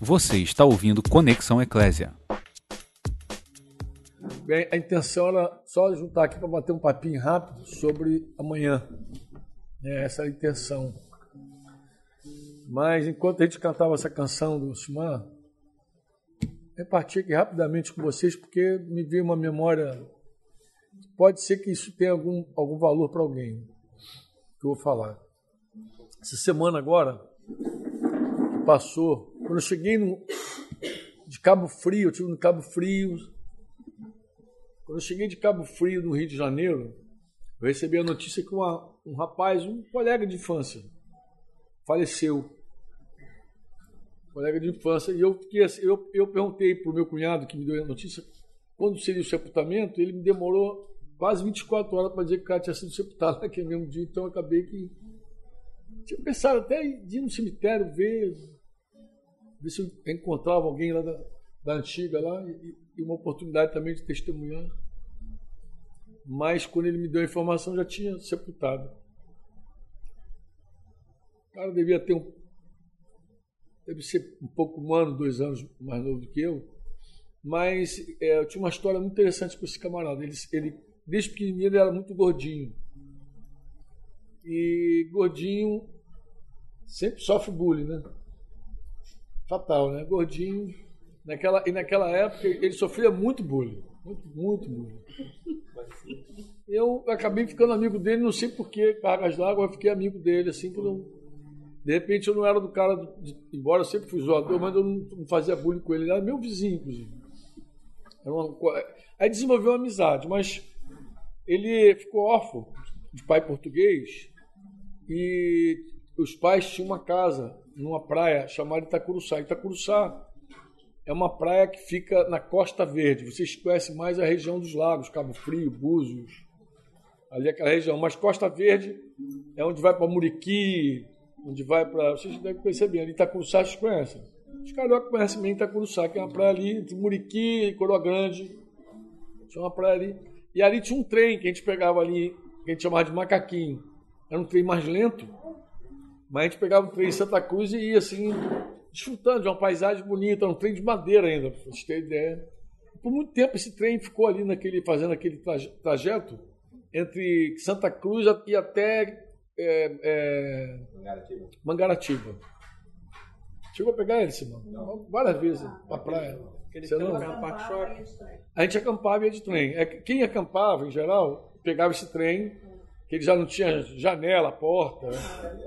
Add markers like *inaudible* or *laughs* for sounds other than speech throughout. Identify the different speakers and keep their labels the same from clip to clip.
Speaker 1: Você está ouvindo Conexão Eclésia.
Speaker 2: A intenção era só juntar aqui para bater um papinho rápido sobre amanhã. É, essa é a intenção. Mas enquanto a gente cantava essa canção do Simar, repartir aqui rapidamente com vocês, porque me veio uma memória. Pode ser que isso tenha algum, algum valor para alguém, que eu vou falar. Essa semana agora, que passou, quando eu cheguei no, de Cabo Frio, eu estive no Cabo Frio. Quando eu cheguei de Cabo Frio, no Rio de Janeiro, eu recebi a notícia que uma, um rapaz, um colega de infância, faleceu colega de infância, e eu, fiquei assim, eu, eu perguntei para o meu cunhado, que me deu a notícia, quando seria o sepultamento, ele me demorou quase 24 horas para dizer que o cara tinha sido sepultado *laughs* naquele mesmo dia, então eu acabei que. Tinha pensado até de ir no cemitério ver, ver se eu encontrava alguém lá da, da antiga lá, e, e uma oportunidade também de testemunhar. Mas quando ele me deu a informação, já tinha sepultado. O cara devia ter um deve ser um pouco um ano, dois anos mais novo do que eu, mas é, eu tinha uma história muito interessante com esse camarada. Ele, ele desde pequenininho ele era muito gordinho. E gordinho sempre sofre bullying, né? Fatal, né? Gordinho. Naquela, e naquela época ele sofria muito bullying. Muito, muito bullying. Eu acabei ficando amigo dele, não sei porquê, cargas d'água, eu fiquei amigo dele, assim, que não, de repente eu não era do cara, de, embora eu sempre fui zoador, mas eu não, fazia bullying com ele. Ele era meu vizinho, inclusive. Uma, aí desenvolveu uma amizade, mas ele ficou órfão de pai português e os pais tinham uma casa numa praia chamada Itacuruçá. Itacuruçá é uma praia que fica na Costa Verde. Vocês conhecem mais a região dos lagos, Cabo Frio, Búzios, ali aquela região. Mas Costa Verde é onde vai para Muriqui, onde vai para. Vocês devem conhecer bem, ali Itacuruçá, vocês conhecem. Os cariocas conhecem bem Itacuruçá, que é uma praia ali entre Muriqui e Coroa Grande. Tinha uma praia ali. E ali tinha um trem que a gente pegava ali, que a gente chamava de macaquinho. Era um trem mais lento, mas a gente pegava o trem em Santa Cruz e ia assim, desfrutando de uma paisagem bonita, era um trem de madeira ainda, para vocês terem ideia. Por muito tempo esse trem ficou ali naquele, fazendo aquele trajeto entre Santa Cruz e até é, é... Mangaratiba. Mangaratiba. Chegou a pegar ele, Simão? Não. Várias vezes, ah, pra praia. Você não? A gente acampava e ia de trem. É, quem acampava, em geral, pegava esse trem, que ele já não tinha janela, porta.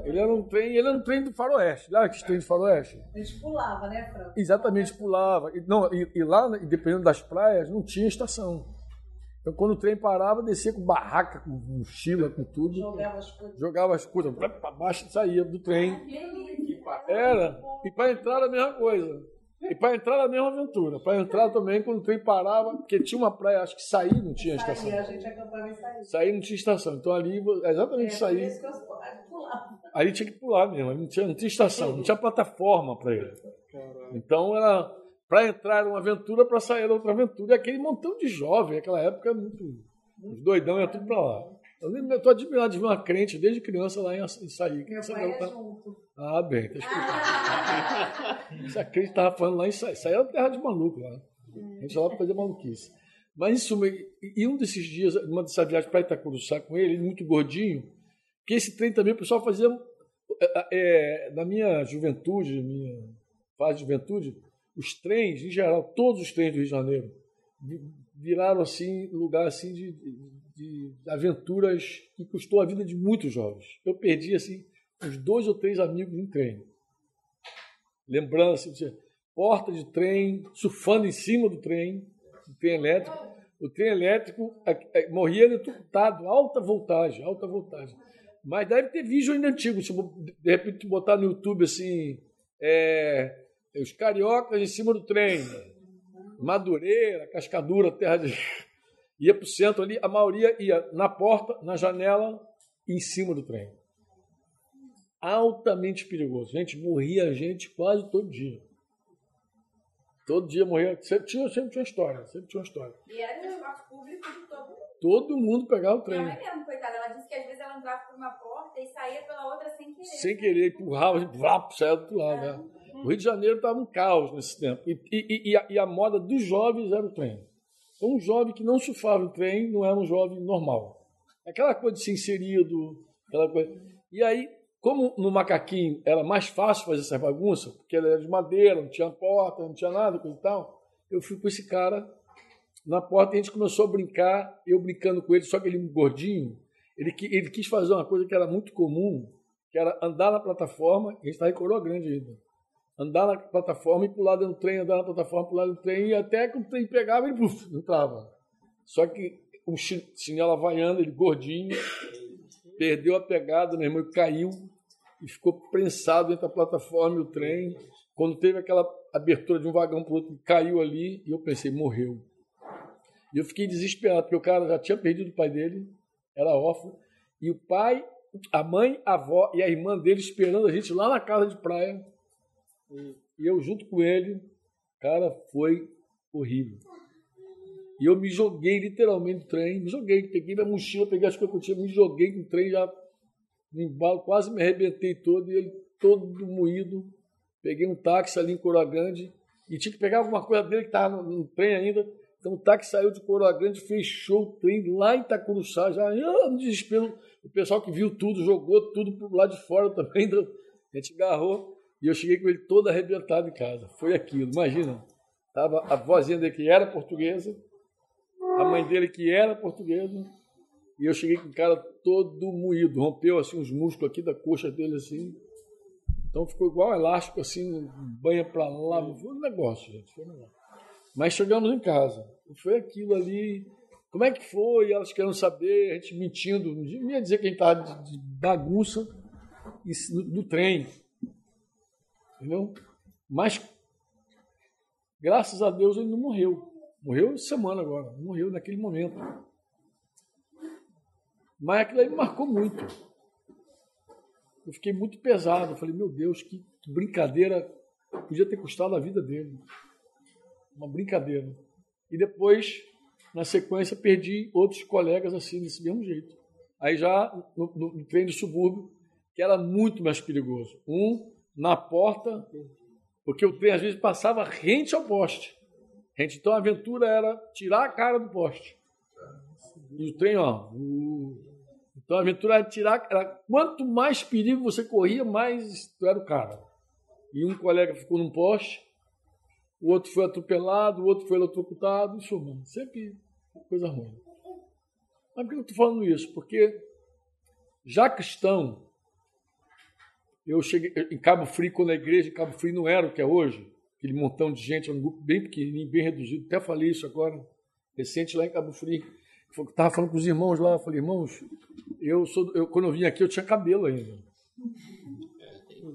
Speaker 2: Ele era um trem, ele era um trem do faroeste. Lá que trem do faroeste.
Speaker 3: A gente pulava, né, Franco?
Speaker 2: Exatamente, pulava. E, não, e, e lá, dependendo das praias, não tinha estação. Então, quando o trem parava, descia com barraca, com mochila, com tudo. Jogava as coisas. Jogava as coisas para baixo e saía do trem. Era. E para entrar era a mesma coisa. E para entrar era a mesma aventura. Para entrar também, quando o trem parava, porque tinha uma praia, acho que sair não tinha estação.
Speaker 3: Sair, a gente acampava em sair.
Speaker 2: Sair não tinha estação. Então ali, exatamente é, sair. Ali tinha que pular mesmo, não tinha, não tinha estação, não tinha plataforma para ele. Então era para entrar era uma aventura, para sair era outra aventura. E aquele montão de jovem, aquela época, muito, os doidão ia tudo para lá. Eu estou admirado de ver uma crente desde criança lá em, sair.
Speaker 3: Meu pai é tá... junto.
Speaker 2: Ah, bem, tá explicando. Essa crente estava falando lá em sair. Sair era terra de maluco lá. A gente lá para fazer maluquice. Mas, em suma, e um desses dias, uma dessas viagens para Itacuruçá com ele, ele muito gordinho, que esse trem também o pessoal fazia. É, é, na minha juventude, minha fase de juventude, os trens, em geral, todos os trens do Rio de Janeiro, viraram assim lugar assim de, de, de aventuras que custou a vida de muitos jovens. Eu perdi assim uns dois ou três amigos em trem. Lembrando assim, porta de trem, surfando em cima do trem, do trem elétrico. O trem elétrico morria eletrocutado, alta voltagem, alta voltagem. Mas deve ter vídeo ainda antigo, se de repente botar no YouTube assim, é, os cariocas em cima do trem. Madureira, Cascadura, terra de. Ia para o centro ali, a maioria ia na porta, na janela, em cima do trem. Altamente perigoso. Gente, morria gente quase todo dia. Todo dia morria. Sempre tinha, sempre tinha uma história. Sempre tinha história.
Speaker 3: E era transporte público de todo mundo.
Speaker 2: Todo mundo pegava o trem.
Speaker 3: Minha mãe mesmo, coitada. Ela disse que às vezes ela entrava por uma porta e saía pela outra sem querer.
Speaker 2: Sem querer, empurrava, vrap, saia do outro lado. É. Né? O Rio de Janeiro estava um caos nesse tempo. E, e, e, a, e, a, moda dos jovens era o trem. Um jovem que não surfava o trem não era um jovem normal. Aquela coisa de ser inserido, aquela coisa. E aí, como no macaquinho era mais fácil fazer essa bagunça, porque ele era de madeira, não tinha porta, não tinha nada, coisa e tal, eu fui com esse cara na porta e a gente começou a brincar, eu brincando com ele, só que ele gordinho, ele, ele quis fazer uma coisa que era muito comum, que era andar na plataforma, a gente estava em Coroa Grande ainda, andar na plataforma e pular dentro do trem, andar na plataforma, pular dentro do trem, e até que o trem pegava, ele uf, entrava. Só que um chinelo havaiano, ele gordinho, perdeu a pegada, meu irmão, caiu e ficou prensado entre a plataforma e o trem. Quando teve aquela abertura de um vagão para o outro, caiu ali e eu pensei, morreu. E eu fiquei desesperado, porque o cara já tinha perdido o pai dele, era órfão, e o pai, a mãe, a avó e a irmã dele esperando a gente lá na casa de praia. E eu junto com ele, cara, foi horrível. E eu me joguei literalmente no trem, me joguei, peguei minha mochila, peguei as coisas que eu tinha, me joguei no trem, já no embalo, quase me arrebentei todo, e ele todo moído. Peguei um táxi ali em Coroa Grande e tinha que pegar alguma coisa dele que estava no, no, trem ainda. Então o táxi saiu de Coroa Grande, fechou o trem lá em Itacuruçá, já ah, no desespero. O pessoal que viu tudo, jogou tudo pro lado de fora também. *laughs* A gente agarrou e eu cheguei com ele todo arrebentado em casa. Foi aquilo, imagina. Tava a vozinha dele que era portuguesa, a mãe dele que era portuguesa, e eu cheguei com o cara todo moído, rompeu assim os músculos aqui da coxa dele assim. Então ficou igual elástico assim, banha para lá, foi um negócio, gente, foi um negócio. Mas chegamos em casa, foi aquilo ali. Como é que foi? Elas querendo saber, a gente mentindo, não ia dizer que a gente estava de, de bagunça no, no trem. Entendeu? Mas graças a Deus ele não morreu. Morreu semana agora, morreu naquele momento. Mas aquilo aí me marcou muito. Eu fiquei muito pesado. Eu falei, meu Deus, que brincadeira podia ter custado a vida dele. Uma brincadeira. E depois, na sequência, perdi outros colegas assim, desse mesmo jeito. Aí já no, no, no trem de subúrbio, que era muito mais perigoso. Um na porta, porque o trem às vezes passava rente ao poste. Gente, então a aventura era tirar a cara do poste. E o trem, ó. Então a aventura era tirar. Era, quanto mais perigo você corria, mais tu era o cara. E um colega ficou num poste, o outro foi atropelado, o outro foi eletrocutado, isso, mano. Sempre coisa ruim. Mas por que eu estou falando isso? Porque já cristão, eu cheguei em Cabo Frio, quando a igreja em Cabo Frio não era o que é hoje, aquele montão de gente, um grupo bem pequenininho, bem reduzido. Até falei isso agora, recente lá em Cabo Frio. Estava falando com os irmãos lá, eu falei, irmãos, eu sou, eu, quando eu vim aqui eu tinha cabelo ainda.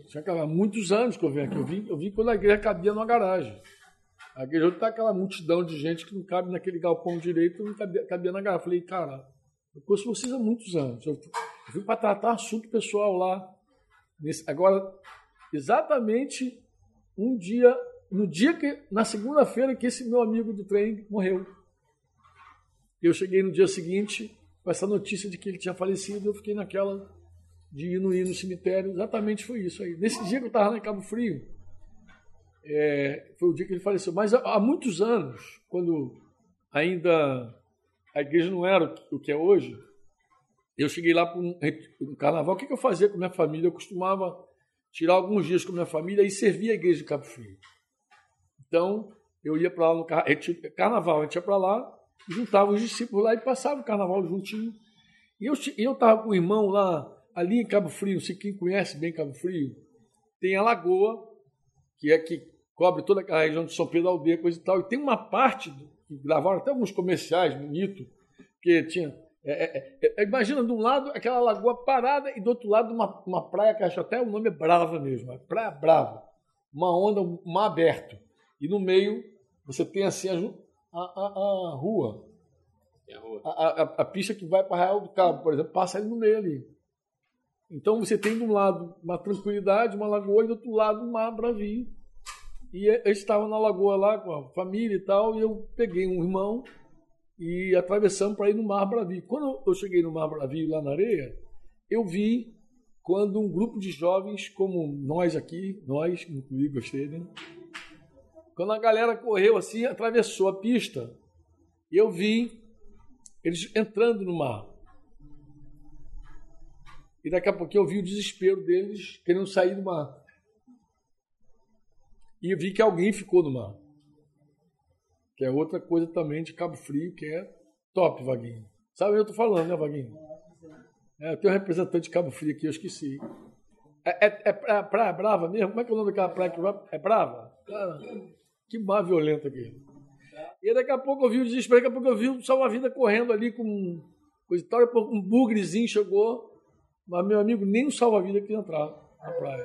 Speaker 2: Tinha cabelo, muitos anos que eu vim aqui. Eu vim, eu vim quando a igreja cabia numa garagem. A igreja está aquela multidão de gente que não cabe naquele galpão direito, não cabia, cabia na garagem. Eu falei, cara, eu conheço vocês há muitos anos. Eu, eu vim para tratar assunto pessoal lá. Nesse, agora, exatamente um dia no dia que, na segunda-feira, que esse meu amigo do trem morreu. Eu cheguei no dia seguinte com essa notícia de que ele tinha falecido, eu fiquei naquela de ir no, ir no cemitério. Exatamente foi isso aí. Nesse dia que eu estava lá em Cabo Frio, é, foi o dia que ele faleceu. Mas há, há, muitos anos, quando ainda a igreja não era o que é hoje, eu cheguei lá para um, um, carnaval. O que, que eu fazia com minha família? Eu costumava tirar alguns dias com minha família e servir a igreja de Cabo Frio. Então, eu ia para lá no car... carnaval, a gente ia para lá, juntava os discípulos lá e passava o carnaval juntinho. E eu estava com o irmão lá, ali em Cabo Frio, se quem conhece bem Cabo Frio, tem a lagoa, que é que cobre toda a região de São Pedro Aldeia, coisa e tal. E tem uma parte, que gravaram até alguns comerciais bonito, que tinha. É, é, é, é, imagina de um lado aquela lagoa parada e do outro lado uma, uma praia que acho até o nome é Brava mesmo, é Praia Brava. Uma onda, um mar aberto e no meio você tem assim a, a, a, a rua. A, rua. A, a, pista que vai para Real do Cabo, por exemplo, passa ali no meio ali. Então você tem de um lado uma tranquilidade, uma lagoa, e do outro lado um mar bravio. E eu estava na lagoa lá com a família e tal, e eu peguei um irmão e atravessamos para ir no Mar Bravio. Quando eu cheguei no Mar Bravio, lá na areia, eu vi quando um grupo de jovens, como nós aqui, nós, incluído gostei, né? Quando a galera correu assim, atravessou a pista, eu vi eles entrando no mar. E daqui a pouco eu vi o desespero deles querendo sair do mar. E eu vi que alguém ficou no mar. Que é outra coisa também de Cabo Frio, que é top, Vaguinho. Sabe o que eu tô falando, né, Vaguinho? É, eu tenho um representante de Cabo Frio aqui, eu esqueci. É, é, é pra- praia brava mesmo? Como é que é o nome daquela praia que é brava? Cara, que mar violento aqui. E daqui a pouco eu vi o desespero, daqui a pouco eu vi o salva-vida correndo ali com coisa e tal, um bugrezinho chegou, mas meu amigo, nem o salva-vida queria entrar na praia.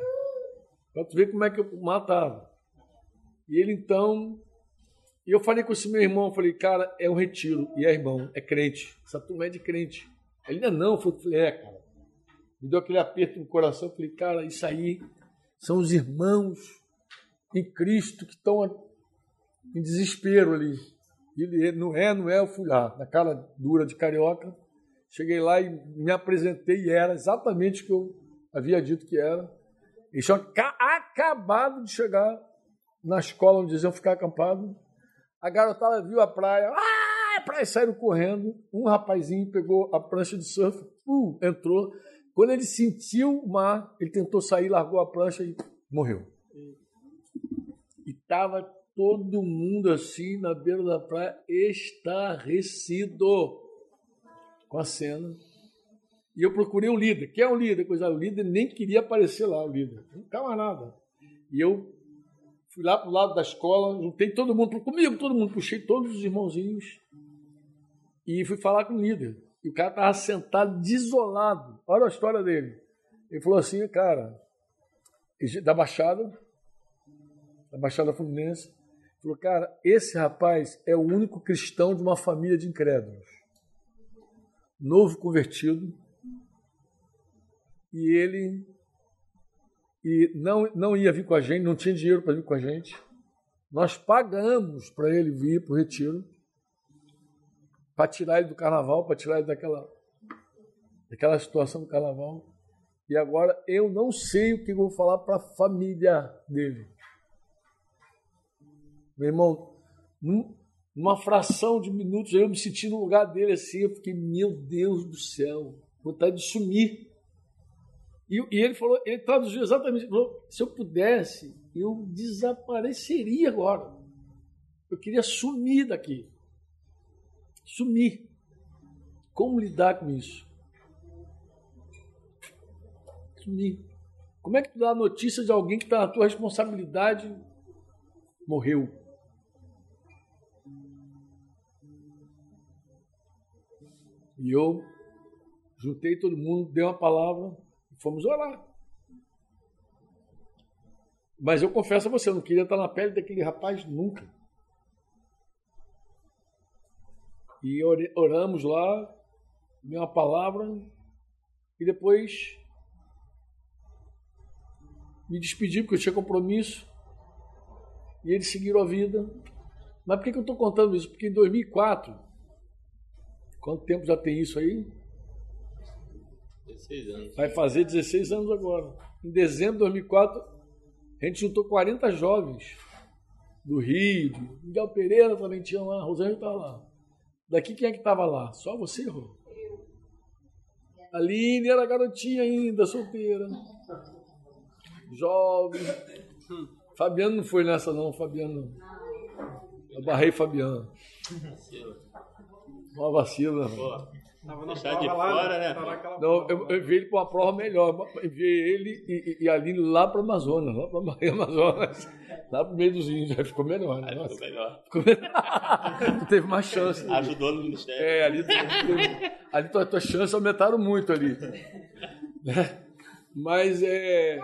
Speaker 2: Pra tu ver como é que o mar tava. E ele então. E eu falei com esse meu irmão, falei, cara, é um retiro. E é irmão, é crente. Essa turma é de crente. Ele ainda não, eu falei, é, cara. Me deu aquele aperto no coração, falei, cara, isso aí são os irmãos em Cristo que estão em desespero ali. Ele, não é, não é, eu fui lá, na cara dura de carioca. Cheguei lá e me apresentei e era exatamente o que eu havia dito que era. Eles tinham aca- acabado de chegar na escola onde eles iam ficar acampados. A garotada viu a praia, ah, a praia saíram correndo. Um rapazinho pegou a prancha de surf, uh, entrou. Quando ele sentiu o mar, ele tentou sair, largou a prancha e morreu. E estava todo mundo assim na beira da praia, estarrecido com a cena. E eu procurei um líder. Quem é o líder? Coisa, o líder nem queria aparecer lá, o líder. Um camarada. E eu fui lá pro lado da escola, juntei todo mundo comigo, todo mundo, puxei todos os irmãozinhos e fui falar com o líder. E o cara estava sentado, desolado. Olha a história dele. Ele falou assim, cara, da Baixada, da Baixada Fluminense, falou, cara, esse rapaz é o único cristão de uma família de incrédulos. Novo convertido. E ele e não, não ia vir com a gente, não tinha dinheiro para vir com a gente. Nós pagamos para ele vir para o retiro, para tirar ele do carnaval, para tirar ele daquela, daquela situação do carnaval. E agora eu não sei o que vou falar para a família dele. Meu irmão, num- numa fração de minutos eu me senti no lugar dele assim, eu fiquei, meu Deus do céu, vontade de sumir. E, e ele falou, ele traduziu exatamente, falou, se eu pudesse, eu desapareceria agora. Eu queria sumir daqui. Sumir. Como lidar com isso? Sumir. Como é que tu dá a notícia de alguém que está na tua responsabilidade morreu? E eu juntei todo mundo, dei uma palavra fomos orar. Mas eu confesso a você, eu não queria estar na pele daquele rapaz nunca. E oramos lá, dei uma palavra e depois me despedi porque eu tinha compromisso e eles seguiram a vida. Mas por que, que eu estou contando isso? Porque em 2004, quanto tempo já tem isso aí?
Speaker 4: 16 anos.
Speaker 2: Vai fazer 16 anos agora. Em dezembro de 2004, a gente juntou 40 jovens do Rio, de Miguel Pereira também tinha lá, Rosângela estava lá. Daqui quem é que estava lá? Só você, Rô? A Aline era garotinha ainda, solteira. Jovem. Fabiano não foi nessa não, Fabiano. Eu barrei Fabiano. Uma vacila. né?
Speaker 5: Tava na
Speaker 4: Deixar
Speaker 5: prova
Speaker 4: de
Speaker 5: lá,
Speaker 4: fora,
Speaker 5: né?
Speaker 4: né?
Speaker 5: Tava naquela
Speaker 2: Não,
Speaker 5: prova.
Speaker 2: eu, eu enviei ele para uma prova melhor. Enviei ele e, e, e Aline lá para Amazonas, lá para Bahia Amazonas. *laughs* Lá pro meio dos índios, aí ficou melhor, né?
Speaker 4: aí ficou melhor. *laughs*
Speaker 2: ficou melhor. tu teve mais chance. né?
Speaker 4: Ajudou no ministério.
Speaker 2: É, ali, teve- ali tua, tua chance aumentaram muito ali. *laughs* Né? Mas é.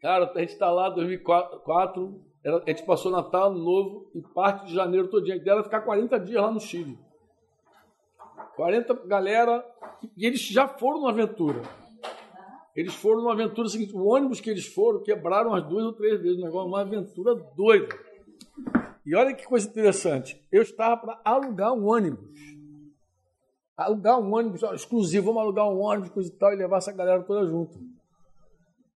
Speaker 2: Cara, a gente está lá em 2004, era- a gente passou Natal, Ano Novo e parte de janeiro todinho. A ideia era ficar 40 dias lá no Chile. 40 galera, e eles já foram numa aventura. Eles foram numa aventura seguinte, o ônibus que eles foram quebraram as duas ou três vezes, um negócio, uma aventura doida. E olha que coisa interessante, eu estava para alugar um ônibus. alugar um ônibus exclusivo, vamos alugar um ônibus, coisa e tal, e levar essa galera toda junto.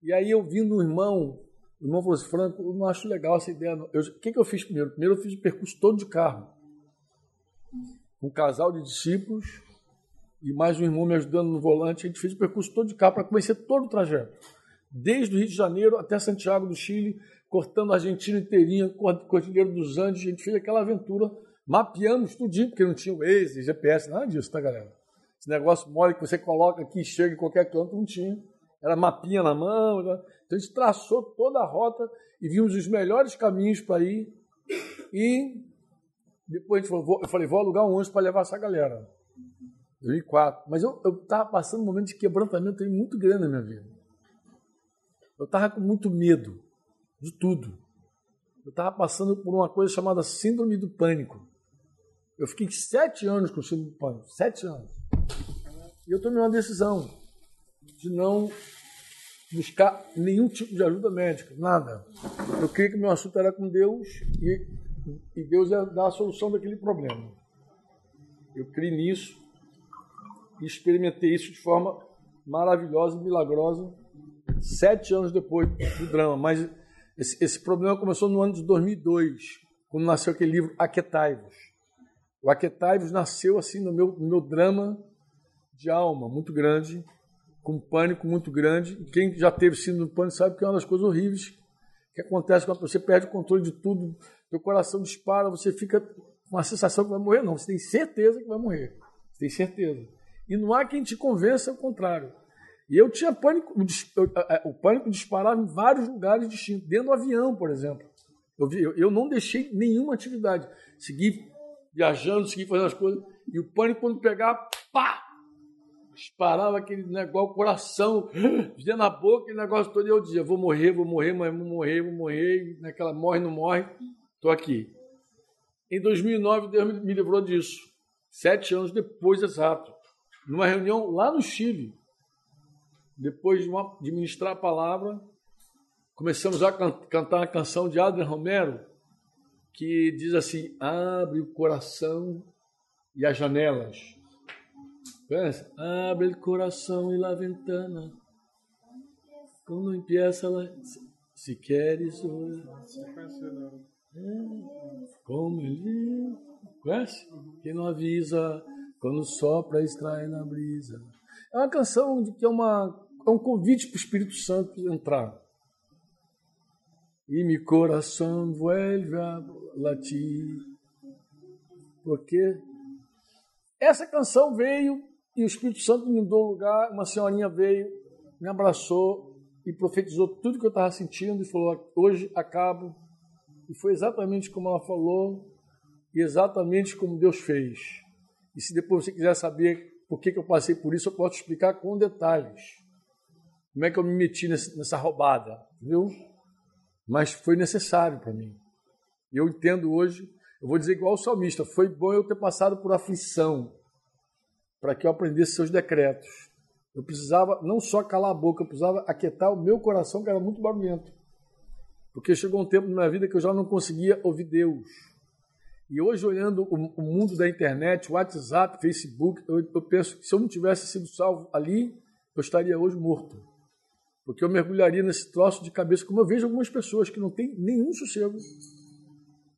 Speaker 2: E aí eu vi no irmão, o irmão falou assim, Franco, eu não acho legal essa ideia. O que, que eu fiz primeiro? Primeiro eu fiz o percurso todo de carro. Um casal de discípulos e mais um irmão me ajudando no volante. A gente fez o percurso todo de carro para conhecer todo o trajeto. Desde o Rio de Janeiro até Santiago do Chile, cortando a Argentina inteirinha, Cor- Cordilheiro dos Andes. A gente fez aquela aventura, mapeamos tudinho, porque não tinha Waze, GPS, nada disso, tá, galera? Esse negócio mole que você coloca aqui e chega em qualquer canto, não tinha. Era mapinha na mão. né? Então a gente traçou toda a rota e vimos os melhores caminhos para ir. E depois a gente falou, vou- eu falei, vou alugar um ônibus para levar essa galera. 2004. Mas eu estava passando um momento de quebrantamento muito grande na minha vida. Eu estava com muito medo de tudo. Eu estava passando por uma coisa chamada síndrome do pânico. Eu fiquei sete anos com síndrome do pânico. Sete anos. E eu tomei uma decisão de não buscar nenhum tipo de ajuda médica, nada. Eu creio que meu assunto era com Deus e, e Deus dar a solução daquele problema. Eu criei nisso e experimentei isso de forma maravilhosa e milagrosa sete anos depois do drama. Mas esse, esse problema começou no ano de 2002, quando nasceu aquele livro Aquetai-vos. O Aquetai-vos nasceu assim no meu, no meu drama de alma muito grande, com um pânico muito grande. Quem já teve síndrome do pânico sabe que é uma das coisas horríveis que acontece quando você perde o controle de tudo, teu coração dispara, você fica com a sensação que vai morrer. Não, você tem certeza que vai morrer. Você tem certeza. E não há quem te convença ao contrário. E eu tinha pânico, o pânico disparava em vários lugares distintos, dentro do avião, por exemplo. Eu, vi- eu- não deixei nenhuma atividade. Segui viajando, segui fazendo as coisas. E o pânico, quando pegava, pá! Disparava aquele negócio, o coração, *gasps* dentro na boca, aquele negócio todo. E eu dizia: vou morrer, vou morrer, mas vou morrer, vou morrer. Naquela morre, não morre, estou aqui. Em 2009, Deus me- livrou disso. Sete anos depois, exato. Numa reunião lá no Chile depois de, uma, de ministrar a palavra, começamos a can- cantar a canção de Adrian Romero, que diz assim: Abre o coração e as janelas. Conhece? Abre o coração e la ventana. Quando empieza la... Se queres orar. Como ele. Conhece? Quem não avisa, quando sopra, extrai na brisa. É uma canção que é, uma, é um convite para o Espírito Santo entrar. E mi coração vuelve a latir. Porque essa canção veio e o Espírito Santo me deu lugar. Uma senhorinha veio, me abraçou e profetizou tudo que eu estava sentindo e falou: Hoje acabo. E foi exatamente como ela falou e exatamente como Deus fez. E se depois você quiser saber por que, que eu passei por isso, eu posso explicar com detalhes. Como é que eu me meti nessa roubada, viu? Mas foi necessário para mim. E eu entendo hoje, eu vou dizer igual o salmista, foi bom eu ter passado por aflição para que eu aprendesse seus decretos. Eu precisava não só calar a boca, eu precisava aquietar o meu coração, que era muito barulhento. Porque chegou um tempo na minha vida que eu já não conseguia ouvir Deus. E hoje, olhando o, mundo da internet, WhatsApp, Facebook, eu, eu penso que se eu não tivesse sido salvo ali, eu estaria hoje morto. Porque eu mergulharia nesse troço de cabeça, como eu vejo algumas pessoas que não têm nenhum sossego.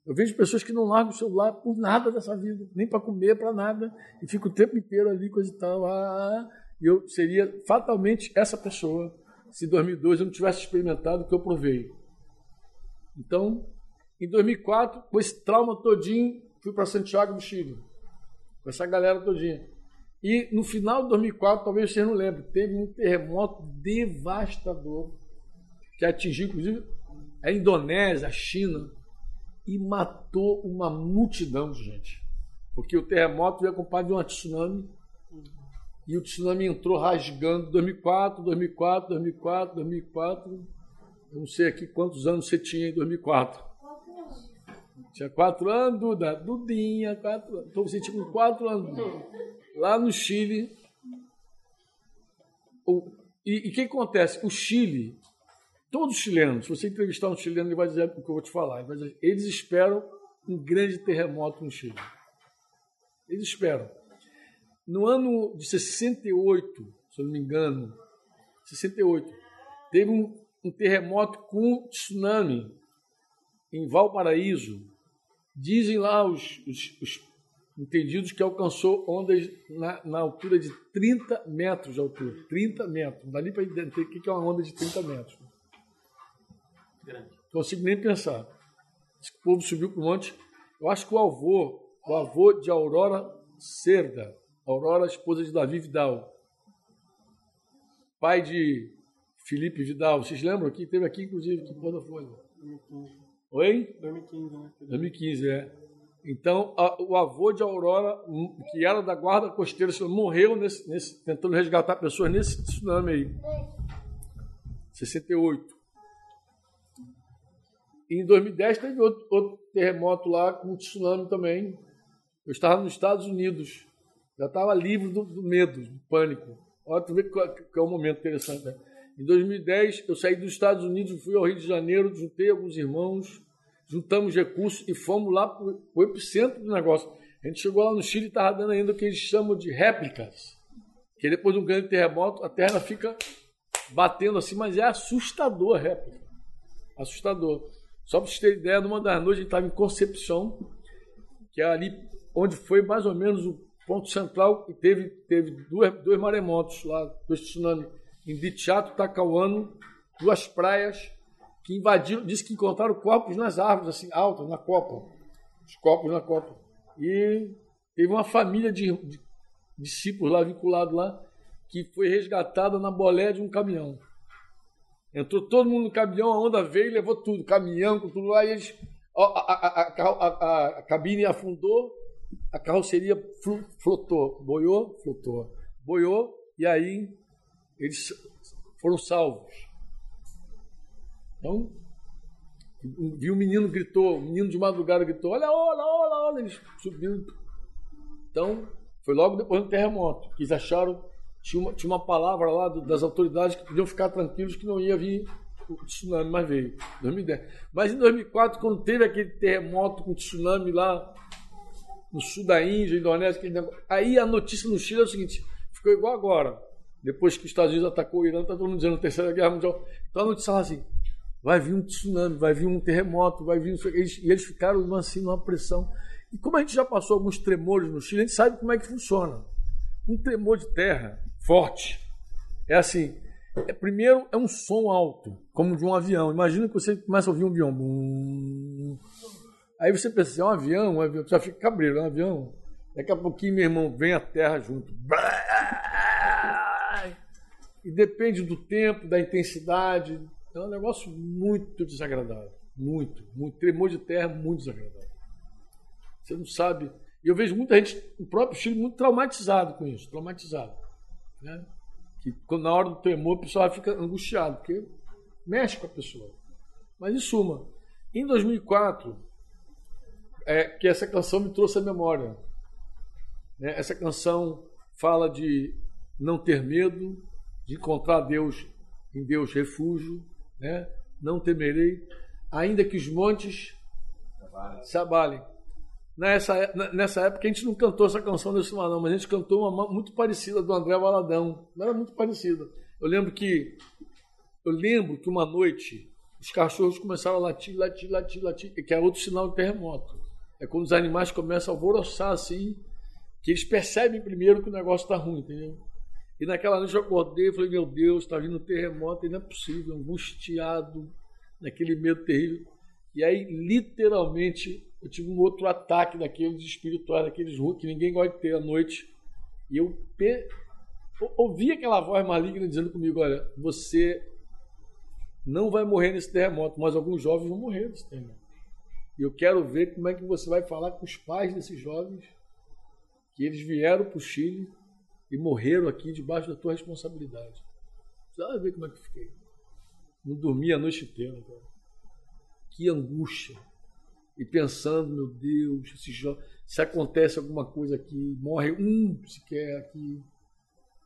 Speaker 2: Eu vejo pessoas que não largam o celular por nada dessa vida, nem para comer, para nada, e ficam o tempo inteiro ali, coisa e tal. Ah, e eu seria fatalmente essa pessoa se em 2002 eu não tivesse experimentado o que eu provei. Então, em 2004, com esse trauma todinho, fui para Santiago do Chile, com essa galera todinha. E no final de 2004, talvez vocês não lembrem, teve um terremoto devastador que atingiu, inclusive, a Indonésia, a China, e matou uma multidão de gente. Porque o terremoto veio acompanhado de uma tsunami, e o tsunami entrou rasgando 2004, 2004, 2004, 2004. Eu não sei aqui quantos anos você tinha em 2004. Tinha quatro anos, Duda. Dudinha, quatro anos. Então você tinha com quatro anos. Lá no Chile. O, e o que acontece? O Chile, todos os chilenos, se você entrevistar um chileno, ele vai dizer o que eu vou te falar. Ele dizer, eles esperam um grande terremoto no Chile. Eles esperam. no ano de 68, se eu não me engano, 68, teve um, um terremoto com tsunami em Valparaíso. Dizem lá os, os, os entendidos que alcançou ondas na, na, altura de 30 metros de altura. 30 metros. Não dá nem para entender o que é uma onda de 30 metros. Grande. Não consigo nem pensar. Esse povo subiu para o monte. Eu acho que o avô, o avô de Aurora Cerda, Aurora, esposa de Davi Vidal, pai de Felipe Vidal, vocês lembram aqui? Teve aqui, inclusive, que quando foi? 2015. Oi?
Speaker 4: 2015, né?
Speaker 2: 2015, é. Então, a, o avô de Aurora, que era da guarda costeira, morreu nesse, nesse, tentando resgatar pessoas nesse tsunami aí. 68. E em 2010 teve outro, outro terremoto lá com tsunami também. Eu estava nos Estados Unidos. Já estava livre do, do, medo, do pânico. Olha, tu vê que, que é um momento interessante. Né? Em 2010, eu saí dos Estados Unidos, fui ao Rio de Janeiro, juntei alguns irmãos, juntamos recursos e fomos lá para o epicentro do negócio. A gente chegou lá no Chile e estava dando ainda o que eles chamam de réplicas. Que depois de um grande terremoto, a terra fica batendo assim, mas é assustador a réplica. Assustador. Só para vocês terem ideia, numa das noites a gente estava em Concepção, que é ali onde foi mais ou menos o ponto central, e teve, teve duas, dois maremotos lá, dois tsunamis, em Dichato, Tacauano, duas praias que invadiram, disse que encontraram corpos nas árvores, assim, altas, na copa. Os corpos na copa. E teve uma família de, de discípulos lá, vinculados lá, que foi resgatada na bolé de um caminhão. Entrou todo mundo no caminhão, a onda veio levou tudo, caminhão, com tudo lá, e eles, a, a, a, a, cabine afundou, a carroceria flotou, boiou, flotou, boiou, e aí eles foram salvos. Então, viu um menino gritou, um menino de madrugada gritou, olha, olha, olha, olha, eles subiram. Então, foi logo depois do terremoto, que eles acharam, tinha uma, tinha uma palavra lá do, das autoridades que podiam ficar tranquilos que não ia vir o tsunami, mas veio, 2010. Mas em 2004, quando teve aquele terremoto com tsunami lá no sul da Índia, Indonésia, aí a notícia no Chile é o seguinte, ficou igual agora. Depois que os Estados Unidos atacou o Irã, está todo mundo dizendo Terceira Guerra Mundial. Então a notícia lá assim, vai vir um tsunami, vai vir um terremoto, vai vir. Eles, e eles ficaram assim numa pressão. E como a gente já passou alguns tremores no Chile, a gente sabe como é que funciona. Um tremor de terra forte é assim: é, primeiro é um som alto, como de um avião. Imagina que você começa a ouvir um avião. Bum. Aí você pensa assim, é um avião, um avião, já fica cabreiro, é um avião. Daqui a pouquinho, meu irmão, vem a terra junto. E depende do tempo, da intensidade, é um negócio muito desagradável. Muito, muito. Tremor de terra muito desagradável. Você não sabe. E eu vejo muita gente, o próprio Chile, muito traumatizado com isso. Traumatizado. Né? Que quando, na hora do tremor, o pessoal fica angustiado, porque mexe com a pessoa. Mas em suma, em 2004, é, que essa canção me trouxe à memória. Né? Essa canção fala de não ter medo, de encontrar Deus em Deus refúgio, né? não temerei, ainda que os montes se abalem. Nessa, nessa época a gente não cantou essa canção desse não, mas a gente cantou uma muito parecida do André Valadão. Não era muito parecida. Eu lembro que eu lembro que uma noite os cachorros começaram a latir, latir, latir, latir, que é outro sinal de terremoto. É quando os animais começam a alvoroçar assim, que eles percebem primeiro que o negócio está ruim, entendeu? E naquela noite eu acordei e falei, meu Deus, está vindo um terremoto e não é possível, angustiado, naquele medo terrível. E aí, literalmente, eu tive um outro ataque daqueles espirituais, daqueles que ninguém gosta de ter à noite. E eu pe... ouvi aquela voz maligna dizendo comigo: olha, você não vai morrer nesse terremoto, mas alguns jovens vão morrer nesse terremoto. E eu quero ver como é que você vai falar com os pais desses jovens, que eles vieram para o Chile e morreram aqui debaixo da tua responsabilidade. Você ver como é que eu fiquei. Não dormi a noite inteira, cara. Que angústia. E pensando, meu Deus, se, se acontece alguma coisa aqui, morre um sequer aqui.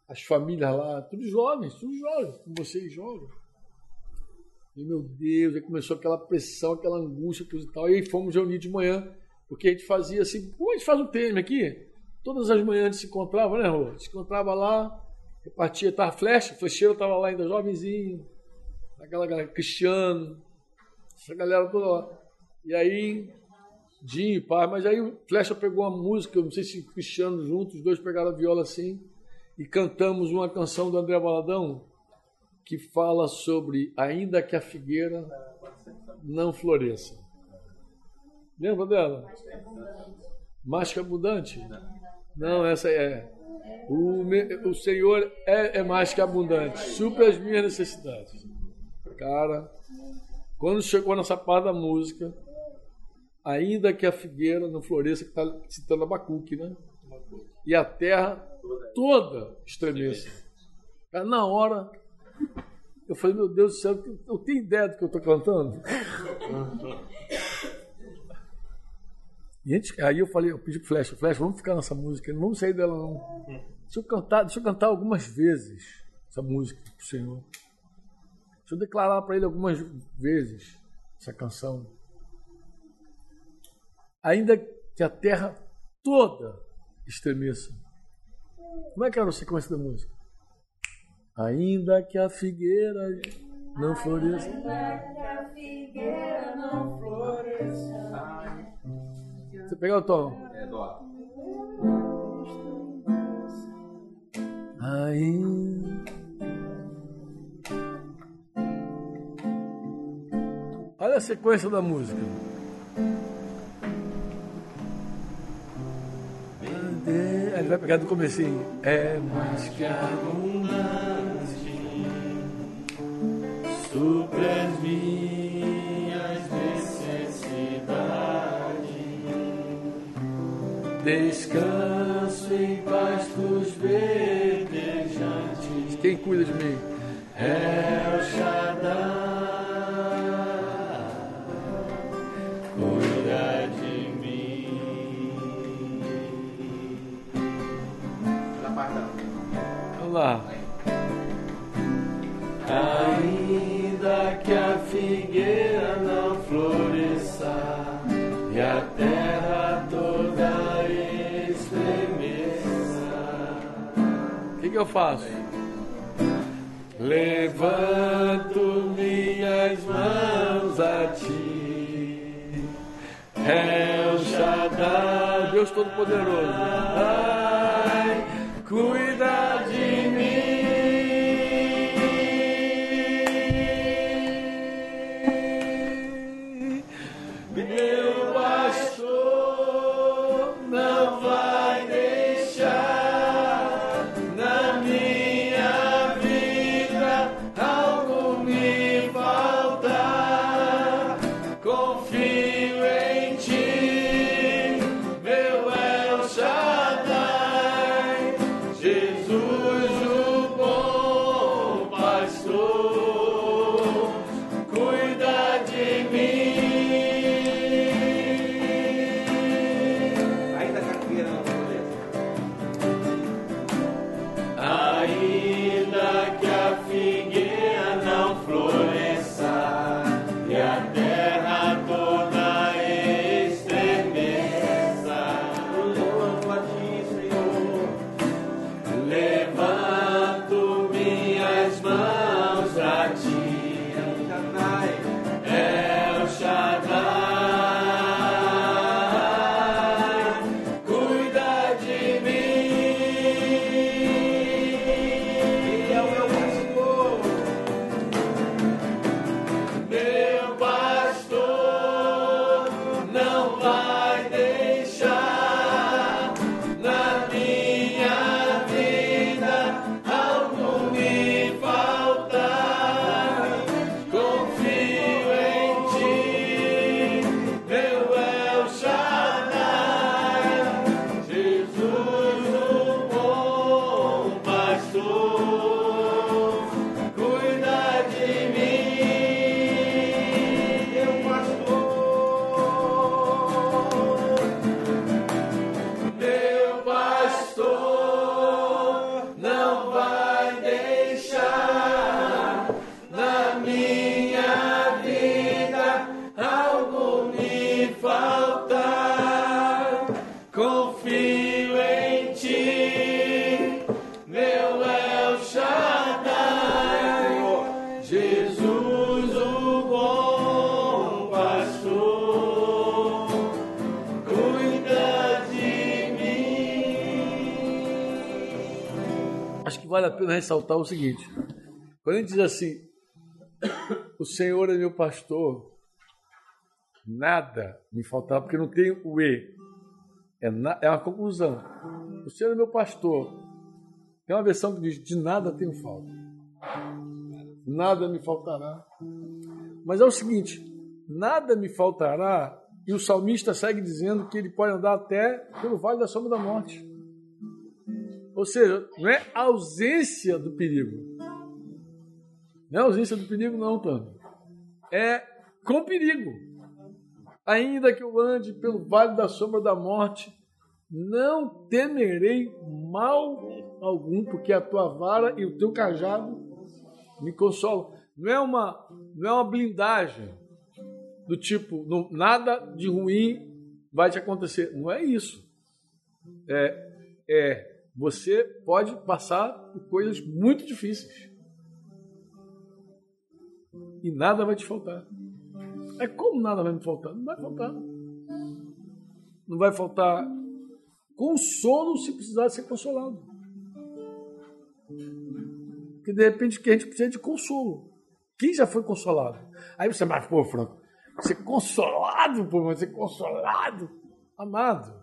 Speaker 2: As famílias lá, tudo jovens, tudo jovens, como vocês jovens. E meu Deus, aí começou aquela pressão, aquela angústia, coisa e tal. E aí fomos reunir de manhã, porque a gente fazia assim, como a gente faz um tema aqui?
Speaker 6: Todas as manhãs a gente se encontrava, né, Rô? Se encontrava lá, repartia, tava flecha, flecheiro tava lá ainda jovenzinho, aquela galera, Cristiano, essa galera toda lá. E aí, Dinho, pai, mas aí o Flecha pegou uma música, eu não sei se Cristiano juntos, os dois pegaram a viola assim, e cantamos uma canção do André Valadão que fala sobre ainda que a figueira não floresça. Lembra dela? Que abundante? Não, essa é. O, o Senhor é, é mais que abundante, supre as minhas necessidades. Cara, quando chegou nessa parte da música, ainda que a figueira não floresça, que está citando Abacuque, né? E a terra toda estremeça. Cara, na hora, eu falei, meu Deus do céu, eu tenho ideia do que eu estou cantando? *laughs* E antes, aí eu falei, eu pedi pro Flecha, Flecha, vamos ficar nessa música, não vamos sair dela não. Deixa eu cantar, deixa eu cantar algumas vezes essa música pro Senhor. Deixa eu declarar para ele algumas vezes essa canção. Ainda que a terra toda estremeça. Como é que era a sequência da música? Ainda que a figueira não floresça.
Speaker 7: a figueira não floresça.
Speaker 6: Você pegou o tom?
Speaker 2: É dó.
Speaker 6: Ainda. Olha a sequência da música. Aí Ele vai pegar do comecinho. É mais que abundante supre Descanso em pastos verdejantes. Quem cuida de mim? É o Shaddai. Faço? Levanto minhas mãos a ti. O Shaddai, Deus Todo-Poderoso. Ai, cuida
Speaker 2: pena ressaltar o seguinte: quando a gente diz assim, o Senhor é meu pastor, nada me faltará, porque não tem o E. É, na- é uma conclusão. O Senhor é meu pastor. Tem uma versão que diz: de nada tenho falta. Nada me faltará. Mas é o seguinte: nada me faltará, e o salmista segue dizendo que ele pode andar até pelo vale da sombra da morte. Ou seja, não é ausência do perigo. Não é ausência do perigo, não, Tânia. É com perigo. Ainda que eu ande pelo vale da sombra da morte, não temerei mal algum, porque a tua vara e o teu cajado me consolam. Não é uma, não é uma blindagem do tipo, não- nada de ruim vai te acontecer. Não é isso. É, é, você pode passar por coisas muito difíceis. E nada vai te faltar. É como nada vai me faltar? Não vai faltar. Não vai faltar consolo se precisar ser consolado. Porque de repente o que a gente precisa é de consolo. Quem já foi consolado? Aí você, mas pô, Franco, ser consolado, pô, mas ser consolado. Amado,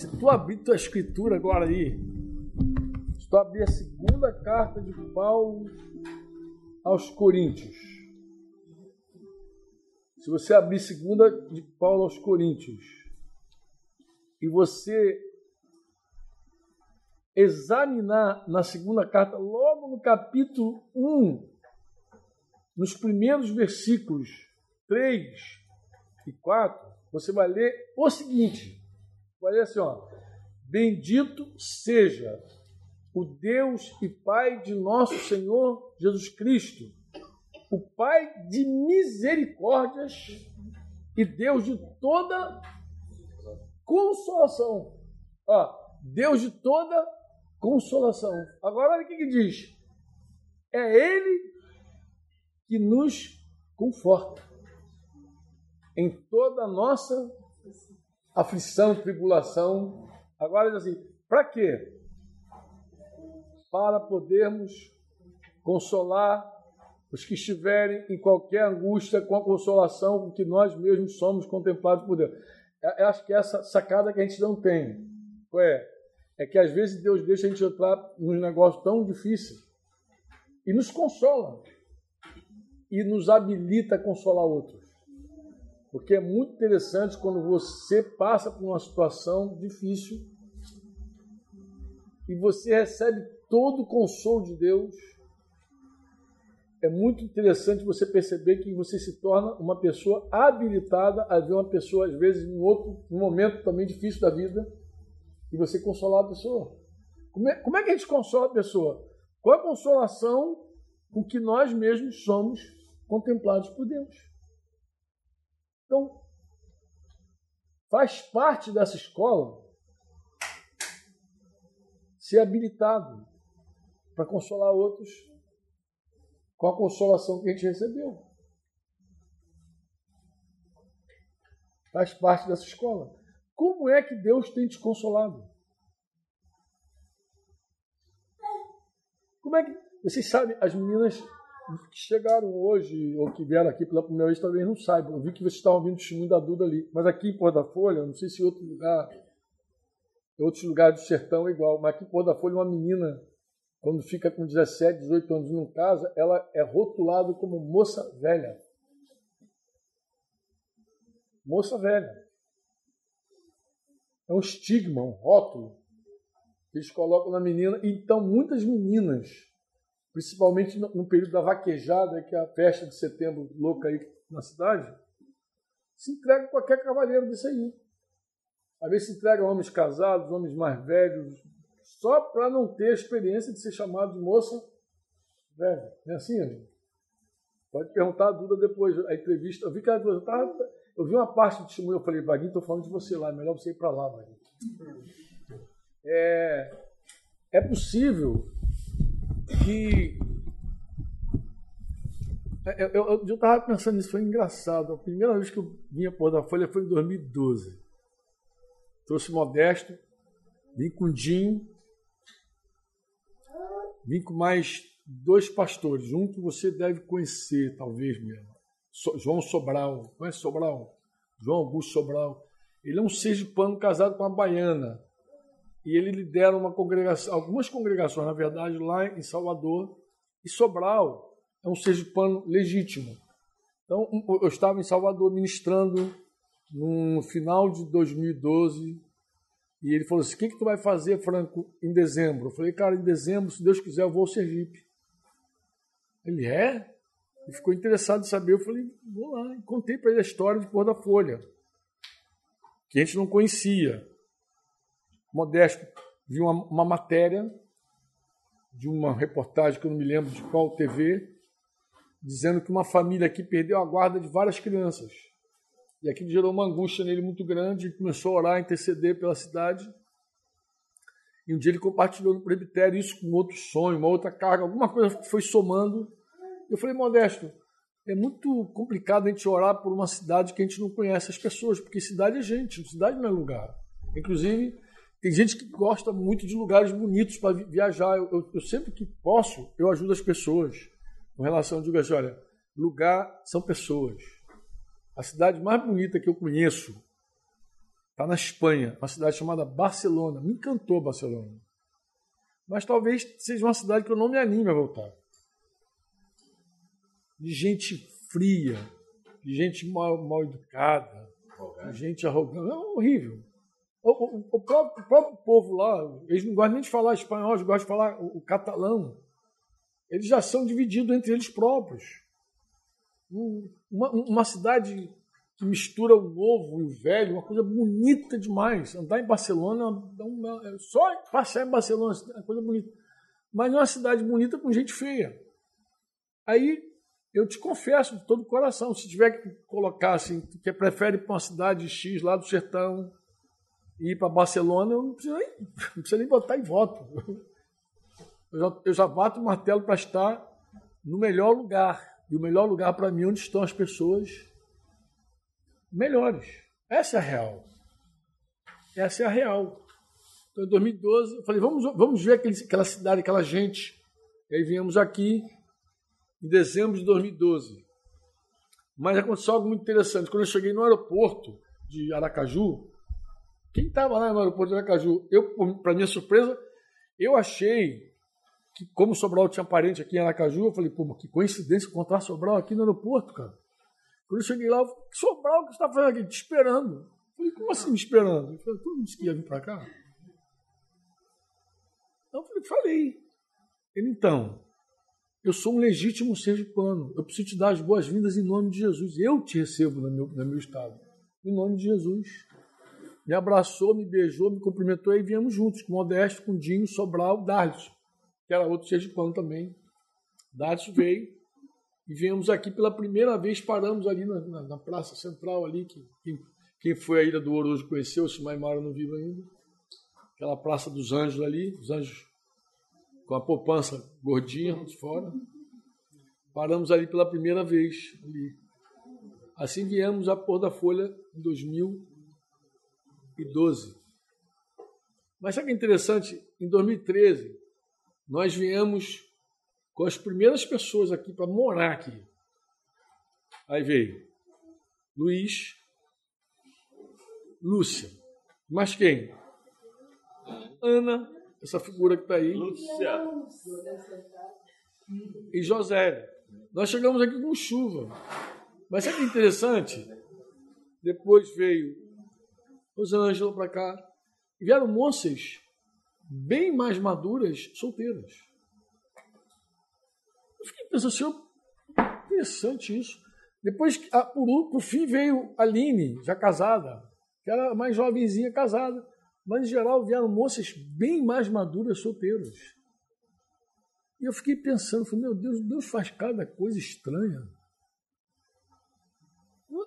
Speaker 2: se tu abrir tua escritura agora aí, se tu abrir a segunda carta de Paulo aos Coríntios, se você abrir segunda de Paulo aos Coríntios e você examinar na segunda carta, logo no capítulo 1, nos primeiros versículos 3 e 4, você vai ler o seguinte: vai ler assim, ó. Bendito seja o Deus e Pai de nosso Senhor Jesus Cristo, o Pai de misericórdias e Deus de toda consolação. Ó, Deus de toda consolação. Agora olha o que, que diz. É Ele que nos conforta em toda a nossa aflição, tribulação. Agora diz assim, para quê? Para podermos consolar os que estiverem em qualquer angústia com a consolação com que nós mesmos somos contemplados por Deus. Eu acho que essa sacada que a gente não tem. É? É que às vezes Deus deixa a gente entrar num negócio tão difícil e nos consola e nos habilita a consolar outros. Porque é muito interessante quando você passa por uma situação difícil e você recebe todo o consolo de Deus. É muito interessante você perceber que você se torna uma pessoa habilitada a ver uma pessoa, às vezes, em outro num momento também difícil da vida, e você consolar a pessoa. Como é, como é que a gente consola a pessoa? Qual é a consolação com que nós mesmos somos contemplados por Deus? Então, faz parte dessa escola ser habilitado para consolar outros com a consolação que a gente recebeu. Faz parte dessa escola. Como é que Deus tem te consolado? Como é que. Vocês sabem, as meninas que chegaram hoje, ou que vieram aqui pela primeira vez, talvez não saibam. Eu vi que vocês estavam ouvindo o testemunho da Duda ali. Mas aqui em Porto da Folha, não sei se em outro lugar, em outros lugares do sertão é igual, mas aqui em Porto da Folha, uma menina, quando fica com 17, 18 anos e não casa, ela é rotulada como moça velha. Moça velha. É um estigma, um rótulo que eles colocam na menina. Então, muitas meninas, principalmente no, período da vaquejada, que é a festa de setembro louca aí na cidade, se entregam a qualquer cavaleiro desse aí. Às vezes se entregam homens casados, homens mais velhos, só para não ter a experiência de ser chamado de moça velha. Não é assim, amigo? Pode perguntar a Duda depois, a entrevista. Eu vi que ela eu, tava, eu vi uma parte do testemunho, eu falei, Vaguinho, estou falando de você lá, é melhor você ir para lá, Vaguinho. É, é possível que. Eu estava pensando nisso, foi engraçado. A primeira vez que eu vinha pôr da Folha foi em 2012. Trouxe Modesto, vim com Jim. Vim com mais dois pastores, um que você deve conhecer, talvez mesmo. So- João Sobral. Conhece Sobral? João Augusto Sobral. Ele é um sergipano casado com uma baiana. E ele lidera uma congregação, algumas congregações, na verdade, lá em Salvador. E Sobral é um sergipano legítimo. Então, eu estava em Salvador ministrando no final de 2012 e ele falou assim: O que, que tu vai fazer, Franco, em dezembro? Eu falei: Cara, em dezembro, se Deus quiser, eu vou ao Sergipe. Ele é? Ele ficou interessado em saber. Eu falei: Vou lá. E contei para ele a história de Pôr da Folha, que a gente não conhecia. Modesto viu uma, uma matéria de uma reportagem que eu não me lembro de qual TV, dizendo que uma família aqui perdeu a guarda de várias crianças. E aquilo gerou uma angústia nele muito grande, ele começou a orar, interceder pela cidade. E um dia ele compartilhou no presbitério isso com outro sonho, uma outra carga, alguma coisa foi somando. Eu falei, Modesto, é muito complicado a gente orar por uma cidade que a gente não conhece as pessoas, porque cidade é gente, cidade não é lugar. Inclusive, tem gente que gosta muito de lugares bonitos para vi- viajar. Eu, eu- eu sempre que posso, eu ajudo as pessoas. Com relação, eu digo assim, olha, lugar são pessoas. A cidade mais bonita que eu conheço está na Espanha, uma cidade chamada Barcelona. Me encantou Barcelona. Mas talvez seja uma cidade que eu não me anime a voltar. De gente fria, de gente mal, mal educada, de gente arrogante. É horrível. O, o- o próprio, o próprio povo lá, eles não gostam nem de falar espanhol, eles gostam de falar o, catalão. Eles já são divididos entre eles próprios. Um- Uma, uma cidade que mistura o novo e o velho, uma coisa bonita demais. Andar em Barcelona dá uma- é só passear em Barcelona é uma coisa bonita. Mas é uma cidade bonita com gente feia. Aí eu te confesso de todo o coração, se tiver que colocar assim, que prefere para uma cidade X lá do sertão ir para Barcelona, eu não preciso nem, *laughs* não preciso nem em voto. Eu já, eu já bato o martelo para estar no melhor lugar. E o melhor lugar para mim é onde estão as pessoas melhores. Essa é a real. Essa é a real. Então, em 2012, eu falei, vamos, vamos ver aquele, aquela cidade, aquela gente. E aí viemos aqui em dezembro de 2012. Mas aconteceu algo muito interessante. Quando eu cheguei no aeroporto de Aracaju, quem estava lá no aeroporto de Aracaju? Eu, para minha surpresa, eu achei que, como Sobral tinha parente aqui em Aracaju, eu falei, pô, que coincidência encontrar Sobral aqui no aeroporto, cara. Quando eu cheguei lá, eu falei, Sobral, o que você está fazendo aqui? Te esperando. Eu falei, como assim me esperando? Ele falou, tu não disse que ia vir para cá? Então, eu falei, falei. Ele, então, eu sou um legítimo sergipano. Eu preciso te dar as boas-vindas em nome de Jesus. Eu te recebo no meu, no meu estado. Em nome de Jesus. Me abraçou, me beijou, me cumprimentou e viemos juntos, com Modesto, com Dinho, Sobral, Darlis, que era outro sergipano também. Darlis veio e viemos aqui pela primeira vez, paramos ali na, na- na Praça Central, ali, que quem, quem foi à Ilha do Ouro hoje conheceu, se Maimara não viu ainda. Aquela Praça dos Anjos ali, os anjos com a poupança gordinha de fora. Paramos ali pela primeira vez. Ali. Assim viemos a Pôr da Folha em 2012. Mas sabe que é interessante? Em 2013, nós viemos com as primeiras pessoas aqui para morar aqui. Aí veio Luiz, Lúcia. Mas quem? Ana, essa figura que está aí
Speaker 4: Lúcia.
Speaker 2: e José. Nós chegamos aqui com chuva. Mas sabe que é interessante? Depois veio Rosângela para cá. E vieram moças bem mais maduras, solteiras. Eu fiquei pensando assim, interessante isso. Depois, ah, por, por fim, veio a Aline, já casada, que era mais jovenzinha, casada. Mas, em geral, vieram moças bem mais maduras, solteiras. E eu fiquei pensando, falei, meu Deus, Deus faz cada coisa estranha.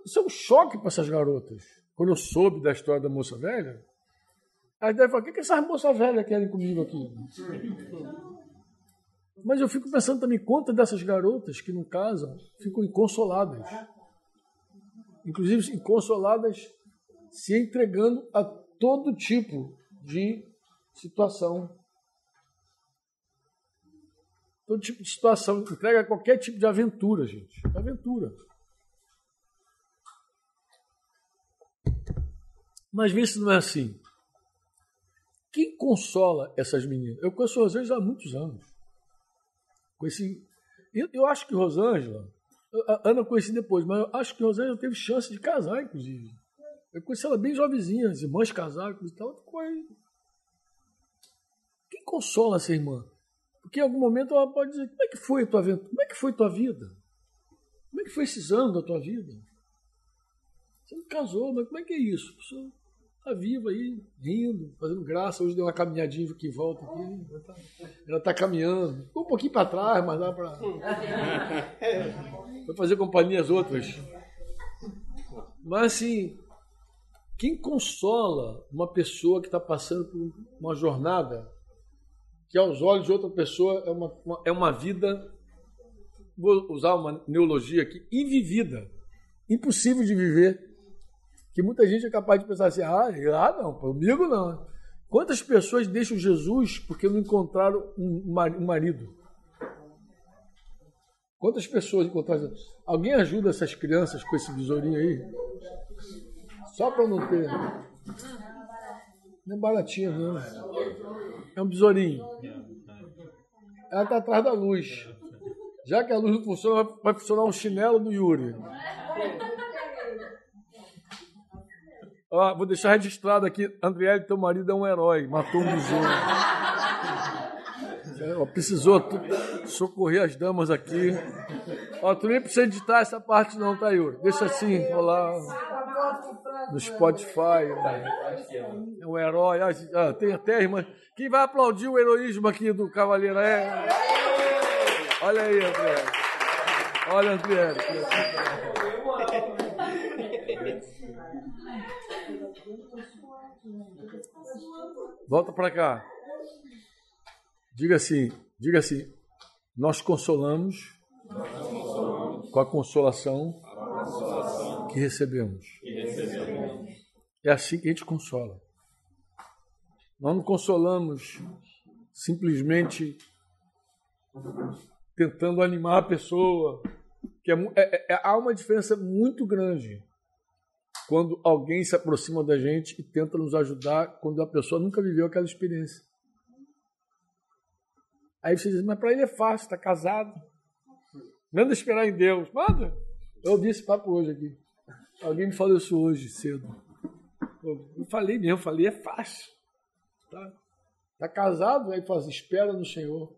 Speaker 2: Isso é um choque para essas garotas. Quando eu soube da história da moça velha, elas devem falar, o que, que essas moças velhas querem comigo aqui? Mas eu fico pensando também, quantas dessas garotas que não casam ficam inconsoladas. Inclusive, inconsoladas se entregando a todo tipo de situação todo tipo de situação, entrega qualquer tipo de aventura, gente. Aventura. Mas vê se não é assim. Quem consola essas meninas? Eu conheço a Rosângela há muitos anos. Conheci. Eu, eu acho que Rosângela. A Ana eu conheci depois, mas eu acho que Rosângela teve chance de casar, inclusive. Eu conheci ela bem jovenzinha, as irmãs casaram e tal. Quem consola essa irmã? Porque em algum momento ela pode dizer: como é que foi a tua aventura? Como é que foi a tua vida? Como é que foi esses anos da tua vida? Você não casou, mas como é que é isso? A está viva aí, rindo, fazendo graça. Hoje deu uma caminhadinha aqui e volta aqui. Ela está caminhando. Ficou um pouquinho para trás, mas dá para. Foi fazer companhia às outras. Mas assim, quem consola uma pessoa que está passando por uma jornada que aos olhos de outra pessoa é uma, uma, é uma vida, vou usar uma neologia aqui, invivida, impossível de viver. Que muita gente é capaz de pensar assim, ah, ah não, comigo não. Quantas pessoas deixam Jesus porque não encontraram um marido? Quantas pessoas encontraram? Alguém ajuda essas crianças com esse besourinho aí? Só para não ter. Não é baratinho, não. É um besourinho. Ela está atrás da luz. Já que a luz não funciona, vai funcionar um chinelo do Yuri. Ó, vou deixar registrado aqui, Andriele, teu marido é um herói, matou um besouro. É, *laughs* precisou socorrer as damas aqui. Ó, tu nem precisa editar essa parte não, tá, Yuri? Deixa assim, rolar no Spotify. É um herói. Ah, tem até irmã. Quem vai aplaudir o heroísmo aqui do Cavaleiro é. Olha aí, André. Olha, André. Volta para cá. Diga assim, diga assim. Nós consolamos com a consolação que recebemos. É assim que a gente consola. Nós não consolamos simplesmente tentando animar a pessoa. Que é, é, é, há uma diferença muito grande quando alguém se aproxima da gente e tenta nos ajudar quando a pessoa nunca viveu aquela experiência. Aí você diz, mas para ele é fácil, está casado. Manda esperar em Deus. Manda. Eu ouvi esse papo hoje aqui. Alguém me falou isso hoje cedo. Eu falei mesmo, falei, é fácil. Tá, tá casado, aí faz, assim, espera no Senhor.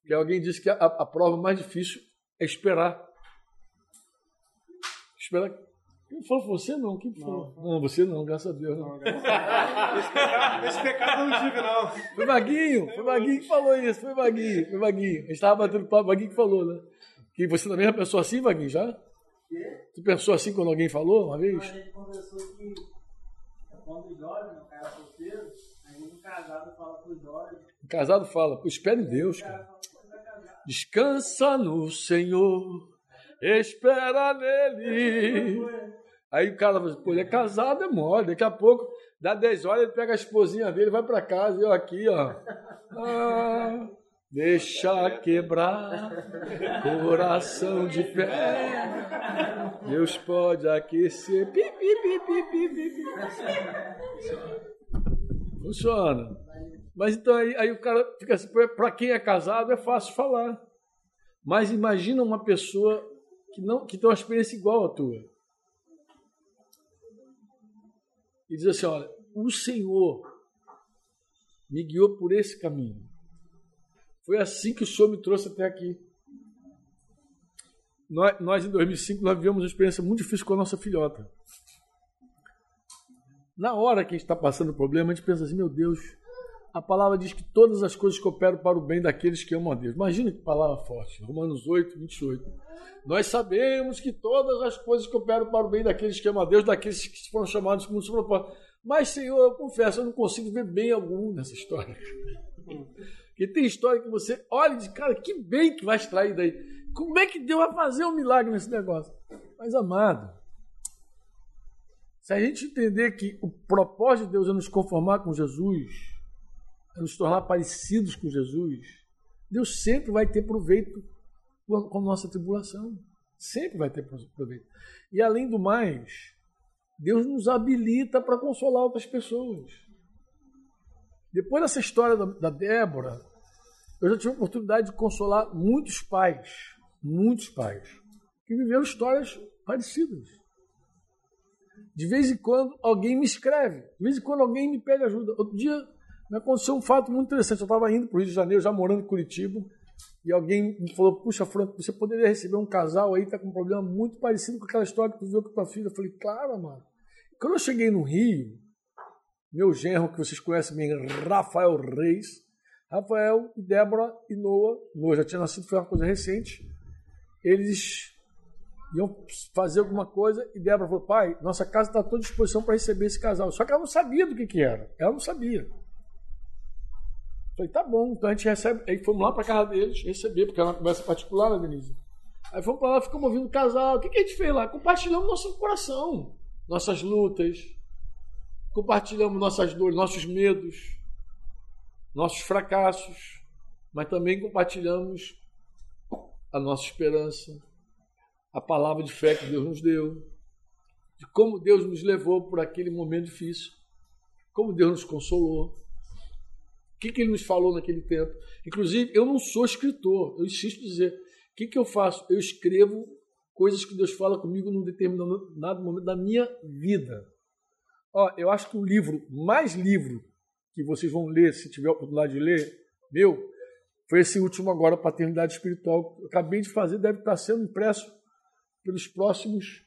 Speaker 2: Porque alguém disse que a, a prova mais difícil é esperar. Esperar quem falou? Você não? Quem falou? Não, não, você não, graças a Deus. Não. Não, esse,
Speaker 5: pecado, esse pecado eu não tive, não.
Speaker 2: Foi Vaguinho, foi Vaguinho que falou isso, foi Vaguinho, foi Vaguinho. A gente estava batendo papo, Vaguinho que falou, né? Que você também já pensou assim, Vaguinho, já? Tu pensou assim quando alguém falou uma vez? A gente conversou que quando o Jorge, o cara solteiro, aí um casado fala pro. O casado fala, espera em Deus, cara. Descansa no Senhor, espera nele. Aí o cara fala, pô, ele é casado, é mole. Daqui a pouco, dá 10 horas, ele pega a esposinha dele, vai para casa, e eu aqui, ó. Ah, deixa quebrar, coração de pé. Deus pode aquecer. Pi, pi, pi, pi, pi, pi. Funciona. Mas então aí, aí o cara fica assim, para quem é casado é fácil falar. Mas imagina uma pessoa que não que tem uma experiência igual à tua. E diz assim: olha, o Senhor me guiou por esse caminho. Foi assim que o Senhor me trouxe até aqui. Nós, nós em 2005, nós vivemos uma experiência muito difícil com a nossa filhota. Na hora que a gente está passando o problema, a gente pensa assim: meu Deus, a palavra diz que todas as coisas cooperam para o bem daqueles que amam a Deus. Imagina que palavra forte. Romanos 8, 28. Nós sabemos que todas as coisas cooperam para o bem daqueles que amam a Deus, daqueles que foram chamados com o seu propósito. Mas, Senhor, eu confesso, eu não consigo ver bem algum nessa história. Porque tem história que você olha e diz, cara, que bem que vai extrair daí. Como é que Deus vai fazer um milagre nesse negócio? Mas, amado, se a gente entender que o propósito de Deus é nos conformar com Jesus, é nos tornar parecidos com Jesus, Deus sempre vai ter proveito com a nossa tribulação. Sempre vai ter proveito. E além do mais, Deus nos habilita para consolar outras pessoas. Depois dessa história da, da Débora, eu já tive a oportunidade de consolar muitos pais, muitos pais, que viveram histórias parecidas. De vez em quando alguém me escreve, de vez em quando alguém me pede ajuda. Outro dia me aconteceu um fato muito interessante. Eu estava indo para o Rio de Janeiro, já morando em Curitiba, e alguém me falou: Puxa, Franco, você poderia receber um casal aí está com um problema muito parecido com aquela história que tu viu com tua filha. Eu falei: Claro, mano. Quando eu cheguei no Rio, meu genro, que vocês conhecem bem, Rafael Reis, Rafael e Débora e Noah, Noah já tinha nascido, foi uma coisa recente, eles iam fazer alguma coisa e Débora falou: Pai, nossa casa está à disposição para receber esse casal. Só que ela não sabia do que, que era. Ela não sabia. Falei, tá bom, então a gente recebe. Aí fomos lá para casa deles receber, porque era uma conversa particular, né, Denise? Aí fomos para lá, ficamos ouvindo o casal. O que, que a gente fez lá? Compartilhamos nosso coração, nossas lutas, compartilhamos nossas dores, nossos medos, nossos fracassos, mas também compartilhamos a nossa esperança, a palavra de fé que Deus nos deu, de como Deus nos levou por aquele momento difícil, como Deus nos consolou, que, que Ele nos falou naquele tempo. Inclusive, eu não sou escritor, eu insisto em dizer, o que, que eu faço? Eu escrevo coisas que Deus fala comigo num determinado momento da minha vida. Ó, eu acho que o livro, mais livro que vocês vão ler, se tiver a oportunidade de ler, meu, foi esse último agora, Paternidade Espiritual. Eu acabei de fazer, deve estar sendo impresso pelos próximos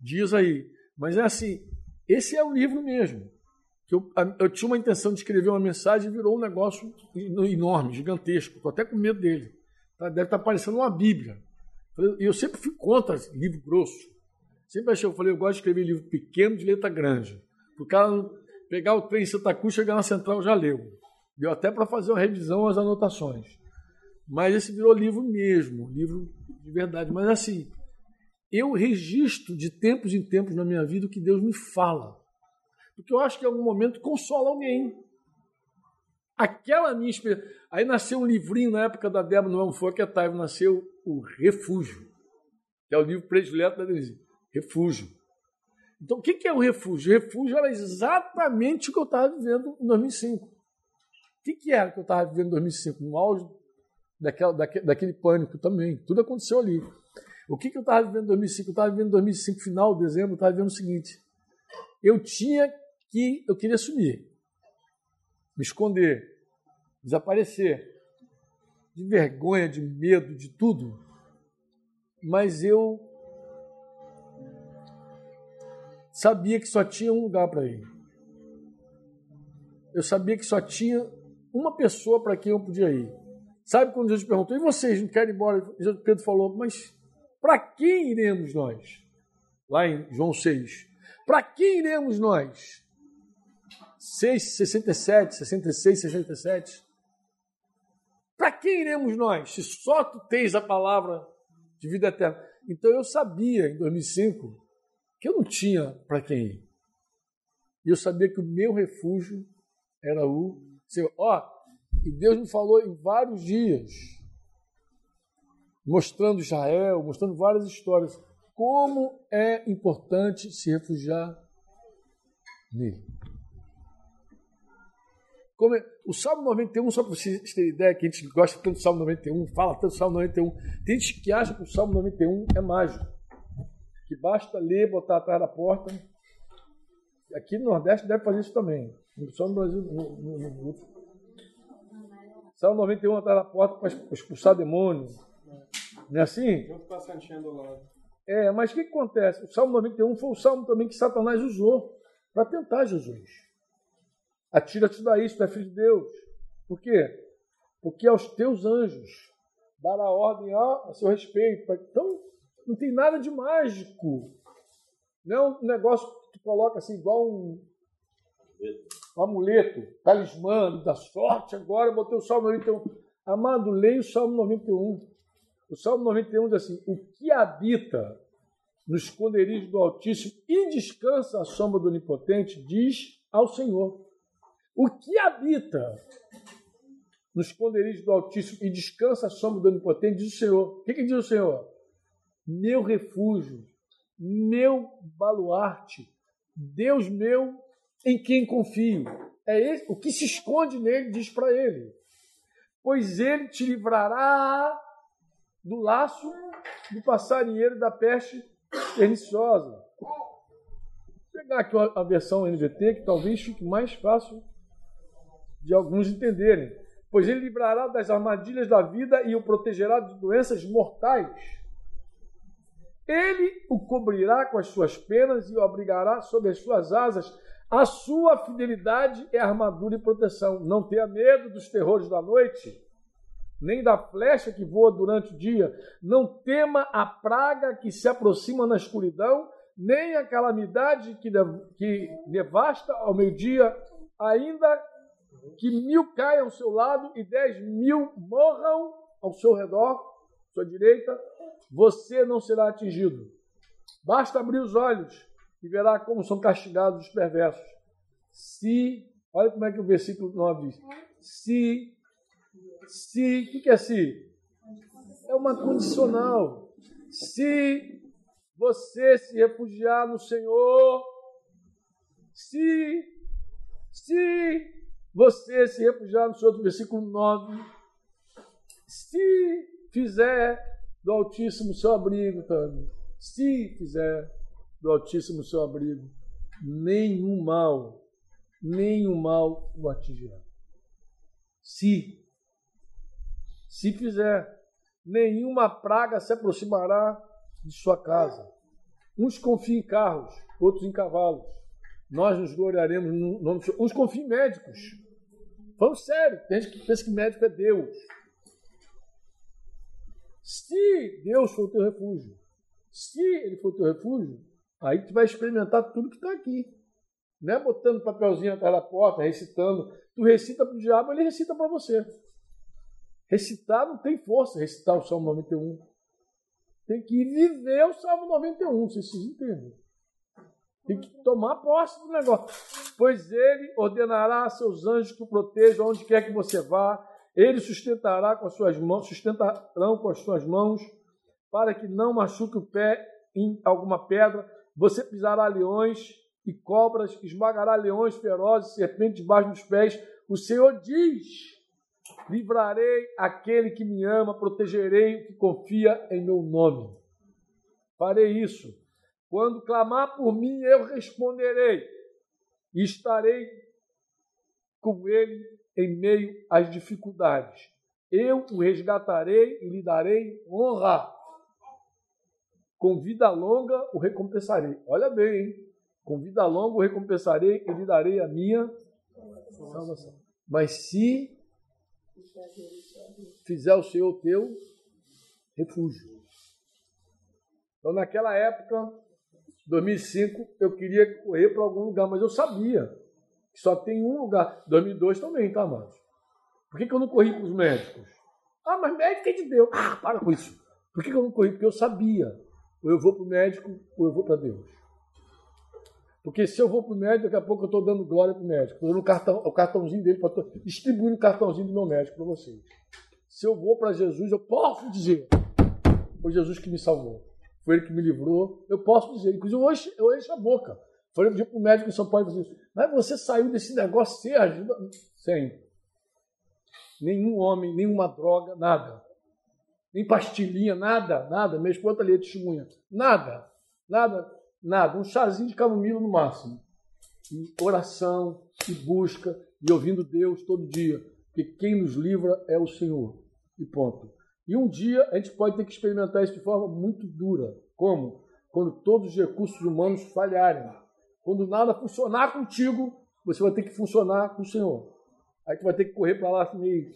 Speaker 2: dias aí. Mas é assim, esse é o livro mesmo. Que eu, eu tinha uma intenção de escrever uma mensagem e virou um negócio enorme, gigantesco. Estou até com medo dele. Tá? Deve estar parecendo uma Bíblia. E eu sempre fui contra livro grosso. Sempre achei, eu falei, eu gosto de escrever livro pequeno de letra grande. O cara pegar o trem em Santa Cruz, chegar na central, já leu. Deu até para fazer uma revisão às anotações. Mas esse virou livro mesmo, livro de verdade. Mas assim, eu registro de tempos em tempos na minha vida o que Deus me fala. Porque eu acho que em algum momento consola alguém. Aquela minha experiência. Aí nasceu um livrinho na época da Débora no Foi que a Taiva nasceu o Refúgio, que é o livro predileto da Denise. Refúgio. Então, o que é o refúgio? O refúgio era exatamente o que eu estava vivendo em 2005. O que era que eu estava vivendo em 2005? No auge daquela, daquele, daquele pânico também. Tudo aconteceu ali. O que eu estava vivendo em 2005? Eu estava vivendo em 2005, final de dezembro, eu estava vivendo o seguinte. Eu tinha que, eu queria sumir. Me esconder. Desaparecer. De vergonha, de medo, de tudo. Mas eu sabia que só tinha um lugar para ir. Eu sabia que só tinha uma pessoa para quem eu podia ir. Sabe quando Jesus perguntou, e vocês não querem ir embora? Pedro falou, mas para quem iremos nós? Lá em João 6. Para quem iremos nós? 6, 67, 66, 67. Para quem iremos nós? Se só tu tens a palavra de vida eterna. Então eu sabia em 2005 que eu não tinha para quem ir. E eu sabia que o meu refúgio era o Senhor. Ó, e Deus me falou em vários dias, mostrando Israel, mostrando várias histórias, como é importante se refugiar nele. Como é, o Salmo 91, só para vocês terem ideia, que a gente gosta tanto do Salmo 91, fala tanto do Salmo 91, tem gente que acha que o Salmo 91 é mágico que basta ler, botar atrás da porta. Aqui no Nordeste deve fazer isso também. Só no Brasil. No, no, no, Salmo 91 atrás da porta para expulsar demônio. Não é assim?
Speaker 5: Junto com a Santinha do lado.
Speaker 2: É, mas o que, que acontece? O Salmo 91 foi o salmo também que Satanás usou para tentar Jesus. Atira-te daí, tu é filho de Deus. Por quê? Porque aos teus anjos dará ordem a, a seu respeito. Então, não tem nada de mágico. Não é um negócio que tu coloca assim, igual um, um amuleto, talismã da sorte. Agora eu botei o Salmo 91. Amado, leia o Salmo 91. O Salmo 91 diz assim: O que habita no esconderijo do Altíssimo e descansa à sombra do Onipotente, diz ao Senhor. O que habita no esconderijo do Altíssimo e descansa a sombra do Onipotente, diz o Senhor. O que, que diz o Senhor? Meu refúgio, meu baluarte, Deus meu em quem confio. É o que se esconde nele diz para ele. Pois ele te livrará do laço do passarinheiro da peste perniciosa. Vou pegar aqui a versão NVT, que talvez fique mais fácil de alguns entenderem. Pois ele livrará das armadilhas da vida e o protegerá de doenças mortais. Ele o cobrirá com as suas penas e o abrigará sob as suas asas. A sua fidelidade é armadura e proteção. Não tenha medo dos terrores da noite, nem da flecha que voa durante o dia. Não tema a praga que se aproxima na escuridão, nem a calamidade que, que devasta ao meio-dia, ainda que mil caiam ao seu lado e dez mil morram ao seu redor, à sua direita, você não será atingido. Basta abrir os olhos e verá como são castigados os perversos. Se, olha como é que o versículo 9 diz: se, se, o que, que é se? É uma condicional. Se você se refugiar no Senhor, se, se você se refugiar no Senhor, versículo 9, se fizer do Altíssimo seu abrigo, Tânia, se fizer do Altíssimo seu abrigo, nenhum mal, nenhum mal o atingirá. Se, se fizer, nenhuma praga se aproximará de sua casa. Uns confiam em carros, outros em cavalos. Nós nos gloriaremos no nome do Senhor. Em médicos. Vamos sério, tem gente que pensa que médico é Deus. Se Deus for o teu refúgio, se Ele for o teu refúgio, aí tu vai experimentar tudo que está aqui. Não é botando papelzinho atrás da porta, recitando. Tu recita para o diabo, ele recita para você. Recitar não tem força, recitar o Salmo 91. Tem que viver o Salmo 91, vocês entendem. Tem que tomar posse do negócio. Pois ele ordenará a seus anjos que o protejam onde quer que você vá. Ele sustentará com as suas mãos, sustentarão com as suas mãos, para que não machuque o pé em alguma pedra. Você pisará leões e cobras, esmagará leões ferozes, serpentes debaixo dos pés. O Senhor diz: livrarei aquele que me ama, protegerei o que confia em meu nome. Farei isso. Quando clamar por mim, eu responderei e estarei com ele em meio às dificuldades. Eu o resgatarei e lhe darei honra. Com vida longa o recompensarei. Olha bem, hein? Com vida longa o recompensarei e lhe darei a minha salvação. Mas se fizer o Senhor teu refúgio. Então, naquela época, 2005 eu queria correr para algum lugar, mas eu sabia que só tem um lugar. 2002 também, tá, mano? Por que, que eu não corri para os médicos? Ah, mas médico é de Deus. Ah, para com isso. Por que, que eu não corri? Porque eu sabia. Ou eu vou para o médico, ou eu vou para Deus. Porque se eu vou para o médico, daqui a pouco eu estou dando glória para o médico. Estou dando o, cartão, o cartãozinho dele, para distribuindo o cartãozinho do meu médico para vocês. Se eu vou para Jesus, eu posso dizer: Foi Jesus que me salvou foi ele que me livrou. Eu posso dizer, inclusive hoje eu encho a boca. Falei um dia para o médico em São Paulo, assim, mas você saiu desse negócio, você ajuda? Sem. Nenhum homem, nenhuma droga, nada. Nem pastilhinha, nada, nada. Minha esposa ali é testemunha. Nada, nada, nada. Um chazinho de camomila no máximo. E oração, e busca, e ouvindo Deus todo dia. Porque quem nos livra é o Senhor. E ponto. E um dia a gente pode ter que experimentar isso de forma muito dura. Como? Quando todos os recursos humanos falharem. Quando nada funcionar contigo, você vai ter que funcionar com o Senhor. Aí tu vai ter que correr para lá assim,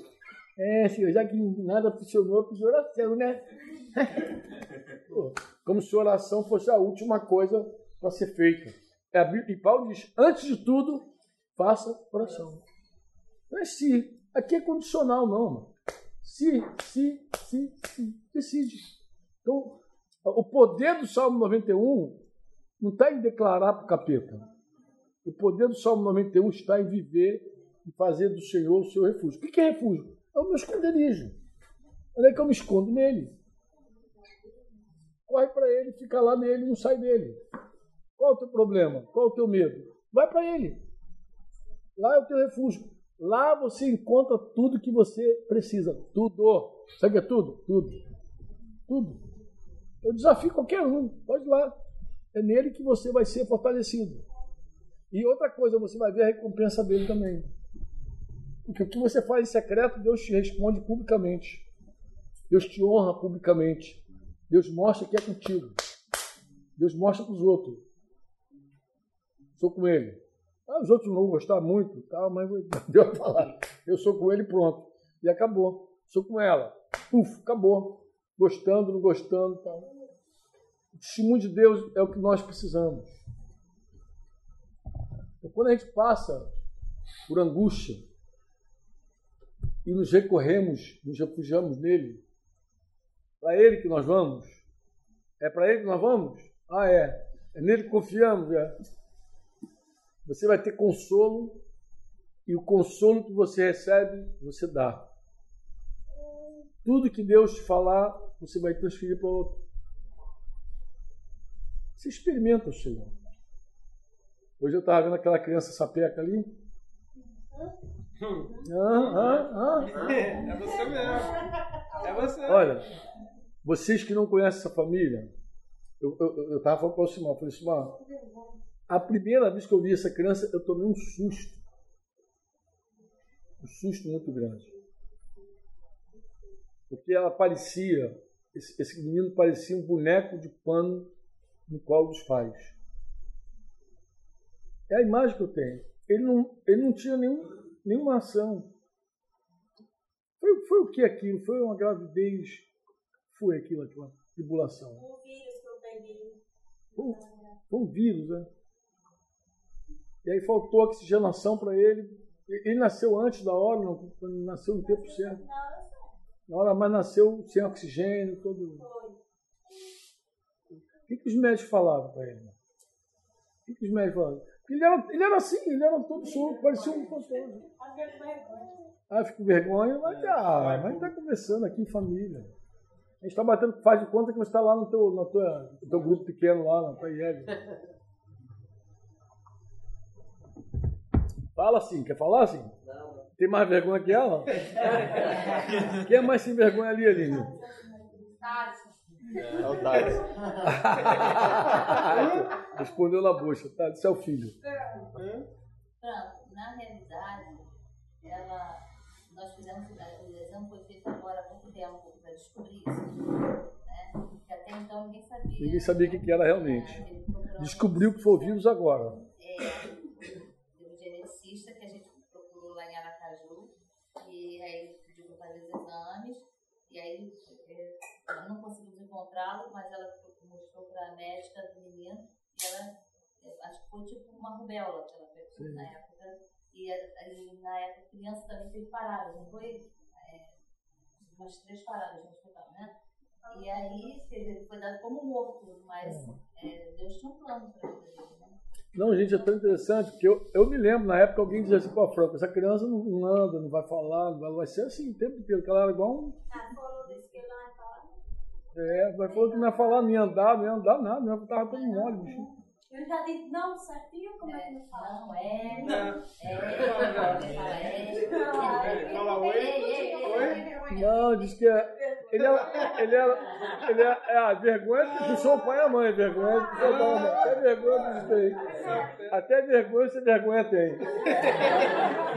Speaker 2: é, Senhor, já que nada funcionou, fiz oração, né? *laughs* Como se oração fosse a última coisa para ser feita. É e Paulo diz: antes de tudo, faça oração. Não é se. Aqui é condicional, não, mano. Se, se, se, se, decide. Então, o poder do Salmo 91 não está em declarar para o capeta. O poder do Salmo 91 está em viver e fazer do Senhor o seu refúgio. O que é refúgio? É o meu esconderijo. Onde é que eu me escondo? Nele. Corre para ele, fica lá nele não sai dele. Qual é o teu problema? Qual é o teu medo? Vai para ele. Lá é o teu refúgio. Lá você encontra tudo que você precisa. Tudo. Sabe o que é tudo? Tudo. Tudo. Eu desafio qualquer um. Pode ir lá. É nele que você vai ser fortalecido. E outra coisa, você vai ver a recompensa dele também. Porque o que você faz em secreto, Deus te responde publicamente. Deus te honra publicamente. Deus mostra que é contigo. Deus mostra para os outros. Sou com ele. Ah, os outros não vão gostar muito, tá, mas *laughs* Deus vai falar. Eu sou com ele pronto. E acabou. Sou com ela. Uf, acabou. Gostando, não gostando. Tá. O testemunho de Deus é o que nós precisamos. Então, quando a gente passa por angústia e nos recorremos, nos refugiamos nele, para ele que nós vamos? É para ele que nós vamos? Ah, é. É nele que confiamos, é. Você vai ter consolo e o consolo que você recebe, você dá. Tudo que Deus te falar, você vai transferir para outro. Você experimenta o Senhor. Hoje eu estava vendo aquela criança sapeca ali. Ah, ah, ah.
Speaker 5: É você mesmo. É você.
Speaker 2: Olha, vocês que não conhecem essa família, eu estava falando para o Simão, eu falei, Simão, a primeira vez que eu vi essa criança, eu tomei um susto. Um susto muito grande. Porque ela parecia, esse, esse menino parecia um boneco de pano no colo dos pais. É a imagem que eu tenho. Ele não, ele não tinha nenhum, nenhuma ação. Foi, foi o que aquilo? Foi uma gravidez? Foi aquilo, aquela tribulação?
Speaker 3: O vírus que eu peguei.
Speaker 2: Foi, um- foi um vírus, né? E aí faltou oxigenação para ele. Ele nasceu antes da hora, não, nasceu no tempo certo.
Speaker 3: Na hora
Speaker 2: mas nasceu sem oxigênio, todo. O que, que os médicos falavam para ele? O que, que os médicos falavam? Ele era, ele era assim, ele era todo solto, parecia um fantasma. Ah, eu fico com vergonha, mas ah, mas tá conversando aqui em família. A gente está batendo, faz de conta que você está lá no teu, no, tua, no teu grupo pequeno lá, na tua. *laughs* Fala assim, quer falar assim?
Speaker 4: Não,
Speaker 2: Tem mais vergonha que ela? *laughs* Quem é mais sem vergonha ali, Aline?
Speaker 4: é o Tati. *laughs*
Speaker 2: Respondeu na bucha, tá? Isso é o filho.
Speaker 8: Franco, na realidade, ela, nós fizemos o exame foi feito agora há pouco tempo para descobrir isso. Né? Porque até então ninguém sabia.
Speaker 2: Ninguém sabia o que que era realmente.
Speaker 8: Procurou-
Speaker 2: Descobriu que foi o vírus agora.
Speaker 8: É, do geneticista que a gente procurou lá em Aracaju. E aí ele pediu para fazer os exames. E aí é, ela não conseguimos encontrá-lo, mas ela mostrou para a médica do menino. E ela, é, acho que foi tipo uma rubéola que ela pegou na época. E, e na época a criança também teve paradas, não foi? É, umas três paradas no hospital, né? E aí ele foi dado como morto, mas é, Deus tinha um plano para dele, né?
Speaker 2: Não, gente, é tão interessante, porque eu, eu me lembro, na época, alguém dizia assim, pô, Franco, essa criança não, não anda, não vai falar, não vai, vai ser assim o tempo inteiro, que ela era igual um...
Speaker 3: Ah, falou desse que ele não vai falar.
Speaker 2: É, vai falou que não ia falar, não ia andar, não ia andar nada, não ia tava todo mole, bicho.
Speaker 3: Eu já disse, não, certinho, como é que não fala?
Speaker 8: Não, é.
Speaker 5: Não.
Speaker 8: É.
Speaker 3: Fala,
Speaker 5: Fala oi. Oi.
Speaker 2: Não, diz que é, ele era, ele era, ele era, é, a vergonha que puxou o pai e a mãe, vergonha que puxou o pai e a mãe, até vergonha que tem, até vergonha você vergonha tem.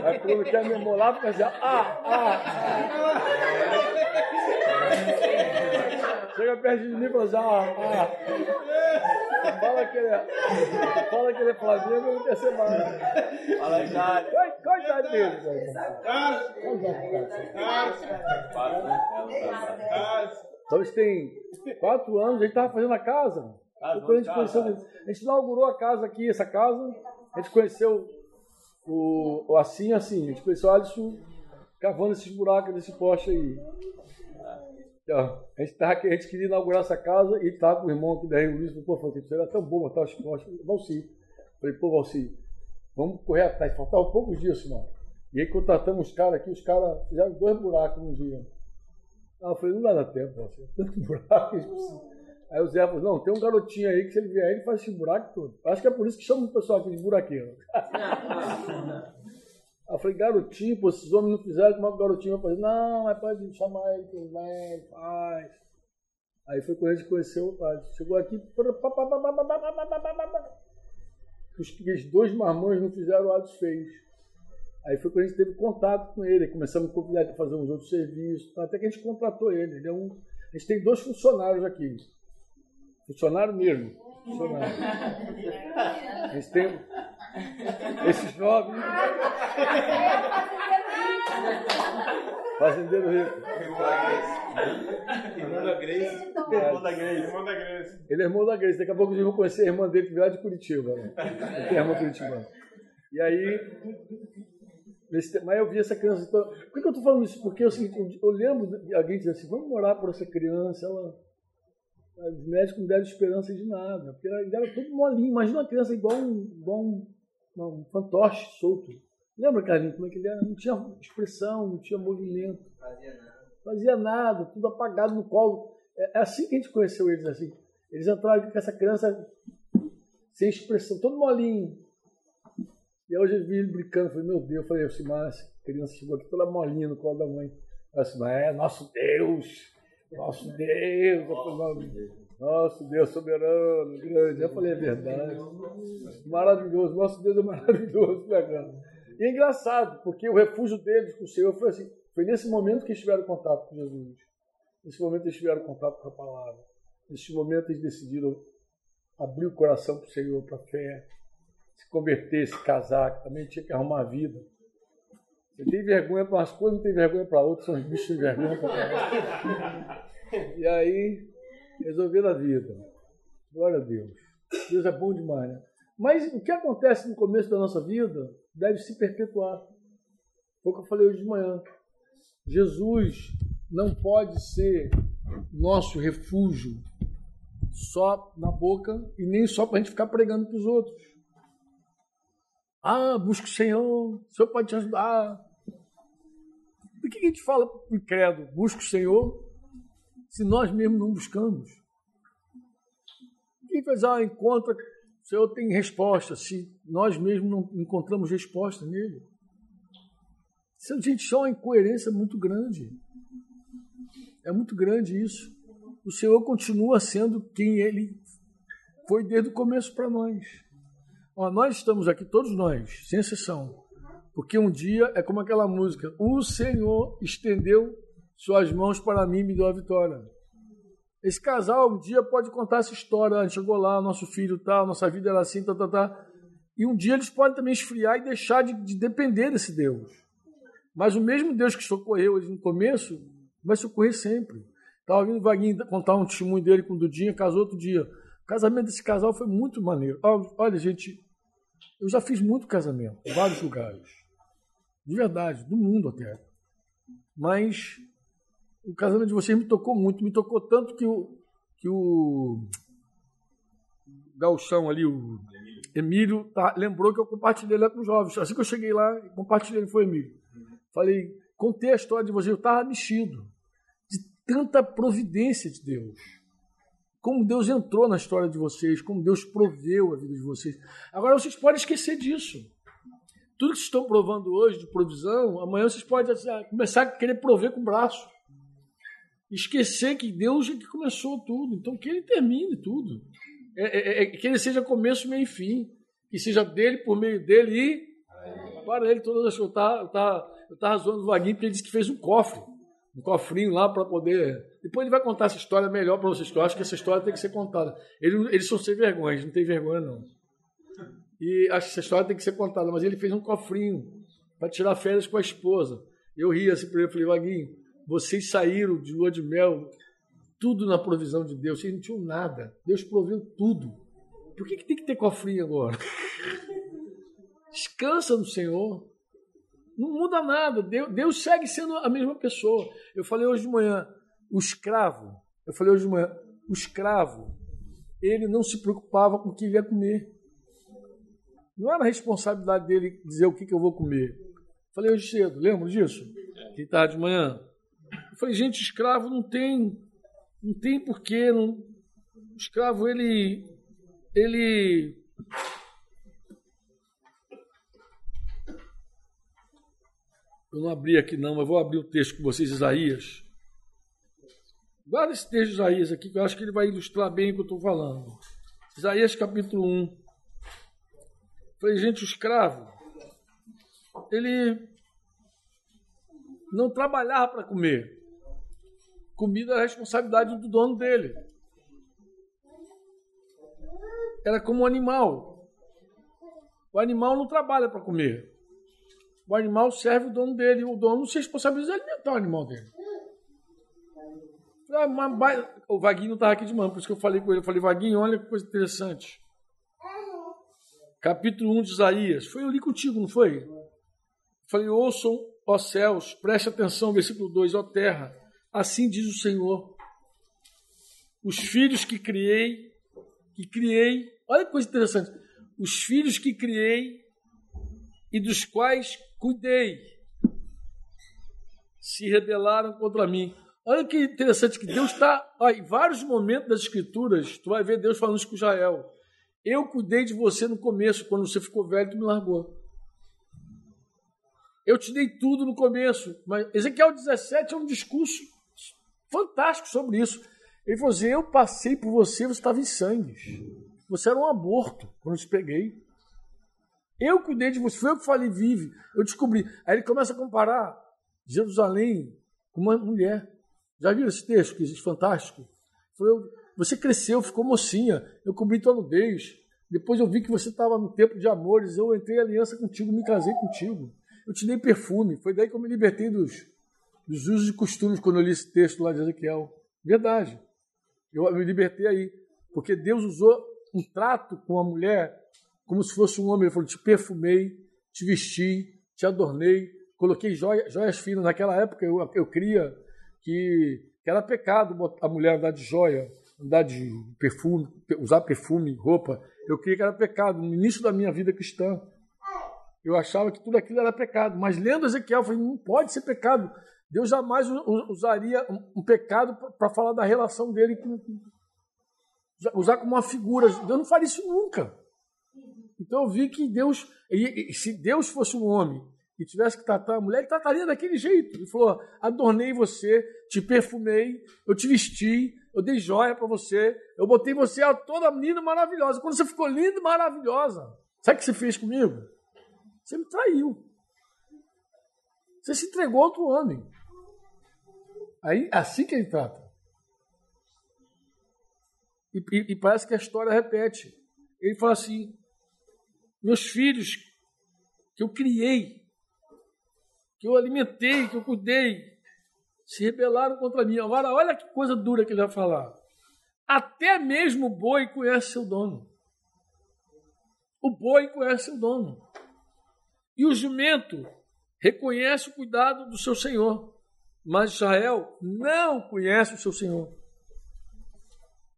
Speaker 2: Aí quando quer memorar, fica assim, ah, ah, ah. Chega perto de mim e fala assim, ah, ah. Fala que ele é, fala que ele é Flamengo, eu não percebo nada.
Speaker 4: Fala aí, Tati.
Speaker 2: Qual, qual a idade dele, velho?
Speaker 5: Tati.
Speaker 2: Qual a idade dele?
Speaker 5: Tati.
Speaker 4: Quatro, né? É o Tati.
Speaker 5: Tati.
Speaker 2: Então eles têm quatro anos, a gente estava fazendo a casa.
Speaker 4: Casa,
Speaker 2: Quando a, gente conheceu, a gente inaugurou a casa aqui, essa casa. A gente conheceu o, o assim, assim. A gente conheceu o Alisson cavando esses buracos desse poste aí. A, gente tava, a gente queria inaugurar essa casa e estava com o irmão aqui da Rio Luiz. Pô, isso era tão bom botar os postes. Valci. Falei, pô, Valci, vamos correr atrás. Faltavam poucos dias, senão. E aí contratamos os caras aqui, os caras fizeram dois buracos num dia. Aí eu falei, não dar tempo, você. Tanto *laughs* buraco. precisam. Aí o Zé falou, não, tem um garotinho aí que se ele vier, ele faz esse buraco todo. Acho que é por isso que chamam o pessoal aqui de buraqueiro. Eu falei, garotinho, pô, esses homens não fizeram, como é o garotinho vai fazer? Não, mas pode chamar ele que vem, faz. Aí foi quando a gente conheceu o padre. Chegou aqui, os, os dois marmões não fizeram, o Alisson fez. Aí foi quando a gente teve contato com ele, começamos a convidar ele para fazer uns outros serviços, até que a gente contratou ele. ele é um, a gente tem dois funcionários aqui. Funcionário mesmo. Funcionário. A gente tem esses jovens. Fazendeiro rico.
Speaker 4: Irmão da Grace. Irmão da Grace.
Speaker 5: Irmão da Grace.
Speaker 2: Ele é irmão da Grace. Daqui a pouco vocês vão conhecer a irmã dele que veio lá de Curitiba. Né? Ele tem a irmã Curitibana. E aí. nesse Mas eu vi essa criança. Então, por que, que eu estou falando isso? Porque é o seguinte, eu lembro de alguém dizer assim: vamos morar por essa criança. Ela, os médicos não deram esperança de nada. Porque ela era todo molinho. Imagina uma criança igual um, igual um, um fantoche solto. Lembra, Carlinhos, como é que ele era? Não tinha expressão, não tinha movimento
Speaker 4: Fazia nada.
Speaker 2: fazia nada, tudo apagado no colo. É é assim que a gente conheceu eles assim. Eles entraram com essa criança sem expressão, todo molinho. E hoje eu vi ele brincando, falei, meu Deus, eu falei assim, mas a criança chegou aqui toda molinha no colo da mãe. Eu assim, mas é nosso Deus, nosso Deus, nosso Deus soberano, grande. Eu falei, é verdade. Maravilhoso, nosso Deus é maravilhoso, né, cara? E é engraçado, porque o refúgio deles com o Senhor foi assim, foi nesse momento que eles tiveram contato com Jesus. Nesse momento eles tiveram contato com a palavra. Nesse momento eles decidiram abrir o coração para o Senhor, para a fé, se converter, se casar, que também tinha que arrumar a vida. Você tem vergonha para umas coisas, não tem vergonha para outras, são os bichos sem vergonha para E aí, resolveram a vida. Glória a Deus. Deus é bom demais, né? Mas o que acontece no começo da nossa vida deve se perpetuar. Foi o que eu falei hoje de manhã. Jesus não pode ser nosso refúgio só na boca e nem só para a gente ficar pregando para os outros. Ah, busca o Senhor, o Senhor pode te ajudar. Por que a gente fala para o incrédulo, busca o Senhor, se nós mesmos não buscamos? Quem faz, ah, encontra, o Senhor tem resposta, se nós mesmos não encontramos resposta nele. Isso, gente, isso é uma incoerência muito grande. É muito grande isso. O Senhor continua sendo quem Ele foi desde o começo para nós. Ó, nós estamos aqui, todos nós, sem exceção, porque um dia é como aquela música: O Senhor estendeu suas mãos para mim e me deu a vitória. Esse casal um dia pode contar essa história. A gente chegou lá, nosso filho tal, nossa vida era assim, tá, tá, tá. E um dia eles podem também esfriar e deixar de, de depender desse Deus. Mas o mesmo Deus que socorreu eles no começo vai socorrer sempre. Estava ouvindo o Vaguinho contar um testemunho dele com o Dudinha, casou outro dia. O casamento desse casal foi muito maneiro. Olha, gente, eu já fiz muito casamento, em vários lugares. De verdade, do mundo até. Mas o casamento de vocês me tocou muito, me tocou tanto que o, que o Galchão ali, o Emílio, tá, lembrou que eu compartilhei lá com os jovens. Assim que eu cheguei lá, compartilhei, foi Emílio. Falei, contei a história de vocês, eu estava mexido de tanta providência de Deus. Como Deus entrou na história de vocês, como Deus proveu a vida de vocês. Agora vocês podem esquecer disso. Tudo que vocês estão provando hoje de provisão, amanhã vocês podem assim, começar a querer prover com o braço. Esquecer que Deus é que começou tudo. Então que Ele termine tudo. É, é, é, que Ele seja começo, meio e fim. Que seja dele, por meio dele e para ele todas as coisas. Eu estava zoando o Vaguinho porque ele disse que fez um cofre. Um cofrinho lá para poder. Depois ele vai contar essa história melhor para vocês, que eu acho que essa história tem que ser contada. Ele, eles são sem vergonha, não tem vergonha, não. E essa história tem que ser contada, mas ele fez um cofrinho para tirar férias com a esposa. Eu ri assim para ele, falei, Vaguinho, vocês saíram de lua de mel, tudo na provisão de Deus, vocês não tinham nada. Deus proveu tudo. Por que, que tem que ter cofrinho agora? *laughs* Descansa no Senhor. Não muda nada. Deus, Deus, segue sendo a mesma pessoa. Eu falei hoje de manhã, o escravo, eu falei hoje de manhã, o escravo, ele não se preocupava com o que ia comer. Não era responsabilidade dele dizer o que, que eu vou comer. Falei hoje cedo, lembra disso? Que tarde de manhã. Eu falei, gente, escravo não tem, não tem porquê. Não, o escravo, ele, ele Eu não abri aqui não, mas vou abrir o texto com vocês, Isaías. Guarda esse texto de Isaías aqui, que eu acho que ele vai ilustrar bem o que eu estou falando. Isaías capítulo 1. Falei, gente, o escravo, ele não trabalhava para comer. Comida era responsabilidade do dono dele. Era como um animal. O animal não trabalha para comer. O animal serve o dono dele. O dono se responsabiliza de alimentar o animal dele. Ah, o Vaguinho não estava aqui de manhã, por isso que eu falei com ele. Eu falei, Vaguinho, olha que coisa interessante. Capítulo 1 de Isaías. Foi eu li contigo, não foi? Falei, ouçam, ó céus, preste atenção, versículo 2, ó terra. Assim diz o Senhor. Os filhos que criei, que criei, olha que coisa interessante. Os filhos que criei e dos quais cuidei, se rebelaram contra mim. Olha que interessante que Deus está, em vários momentos das Escrituras, tu vai ver Deus falando isso com Israel. Eu cuidei de você no começo, quando você ficou velho, tu me largou. Eu te dei tudo no começo. Mas Ezequiel 17 é um discurso fantástico sobre isso. Ele falou assim: Eu passei por você, você estava em sangue. Você era um aborto quando eu te peguei. Eu cuidei de você, foi eu que falei, vive. Eu descobri. Aí ele começa a comparar Jerusalém com uma mulher. Já viram esse texto que existe fantástico? Você cresceu, ficou mocinha, eu cobri tua nudez. Depois eu vi que você estava no tempo de amores, eu entrei em aliança contigo, me casei contigo. Eu te dei perfume. Foi daí que eu me libertei dos, dos usos e costumes quando eu li esse texto lá de Ezequiel. Verdade. Eu me libertei aí. Porque Deus usou um trato com a mulher como se fosse um homem. Ele falou: te perfumei, te vesti, te adornei, coloquei joias, joias finas. Naquela época eu, eu cria que, que era pecado a mulher andar de joia, andar de perfume, usar perfume, roupa. Eu creia que era pecado. No início da minha vida cristã, eu achava que tudo aquilo era pecado. Mas lendo Ezequiel, eu falei, não pode ser pecado. Deus jamais usaria um pecado para falar da relação dele com. Usar como uma figura. Deus não faria isso nunca. Então eu vi que Deus, se Deus fosse um homem e tivesse que tratar a mulher, ele trataria daquele jeito. Ele falou: adornei você, te perfumei, eu te vesti, eu dei joia para você, eu botei você a toda linda maravilhosa. Quando você ficou linda e maravilhosa, sabe o que você fez comigo? Você me traiu. Você se entregou a outro homem. Aí, assim que ele trata. E, e, e parece que a história repete. Ele fala assim: meus filhos que eu criei, que eu alimentei, que eu cuidei, se rebelaram contra mim. Agora, olha que coisa dura que ele vai falar. Até mesmo o boi conhece seu dono. O boi conhece seu dono. E o jumento reconhece o cuidado do seu senhor. Mas Israel não conhece o seu senhor.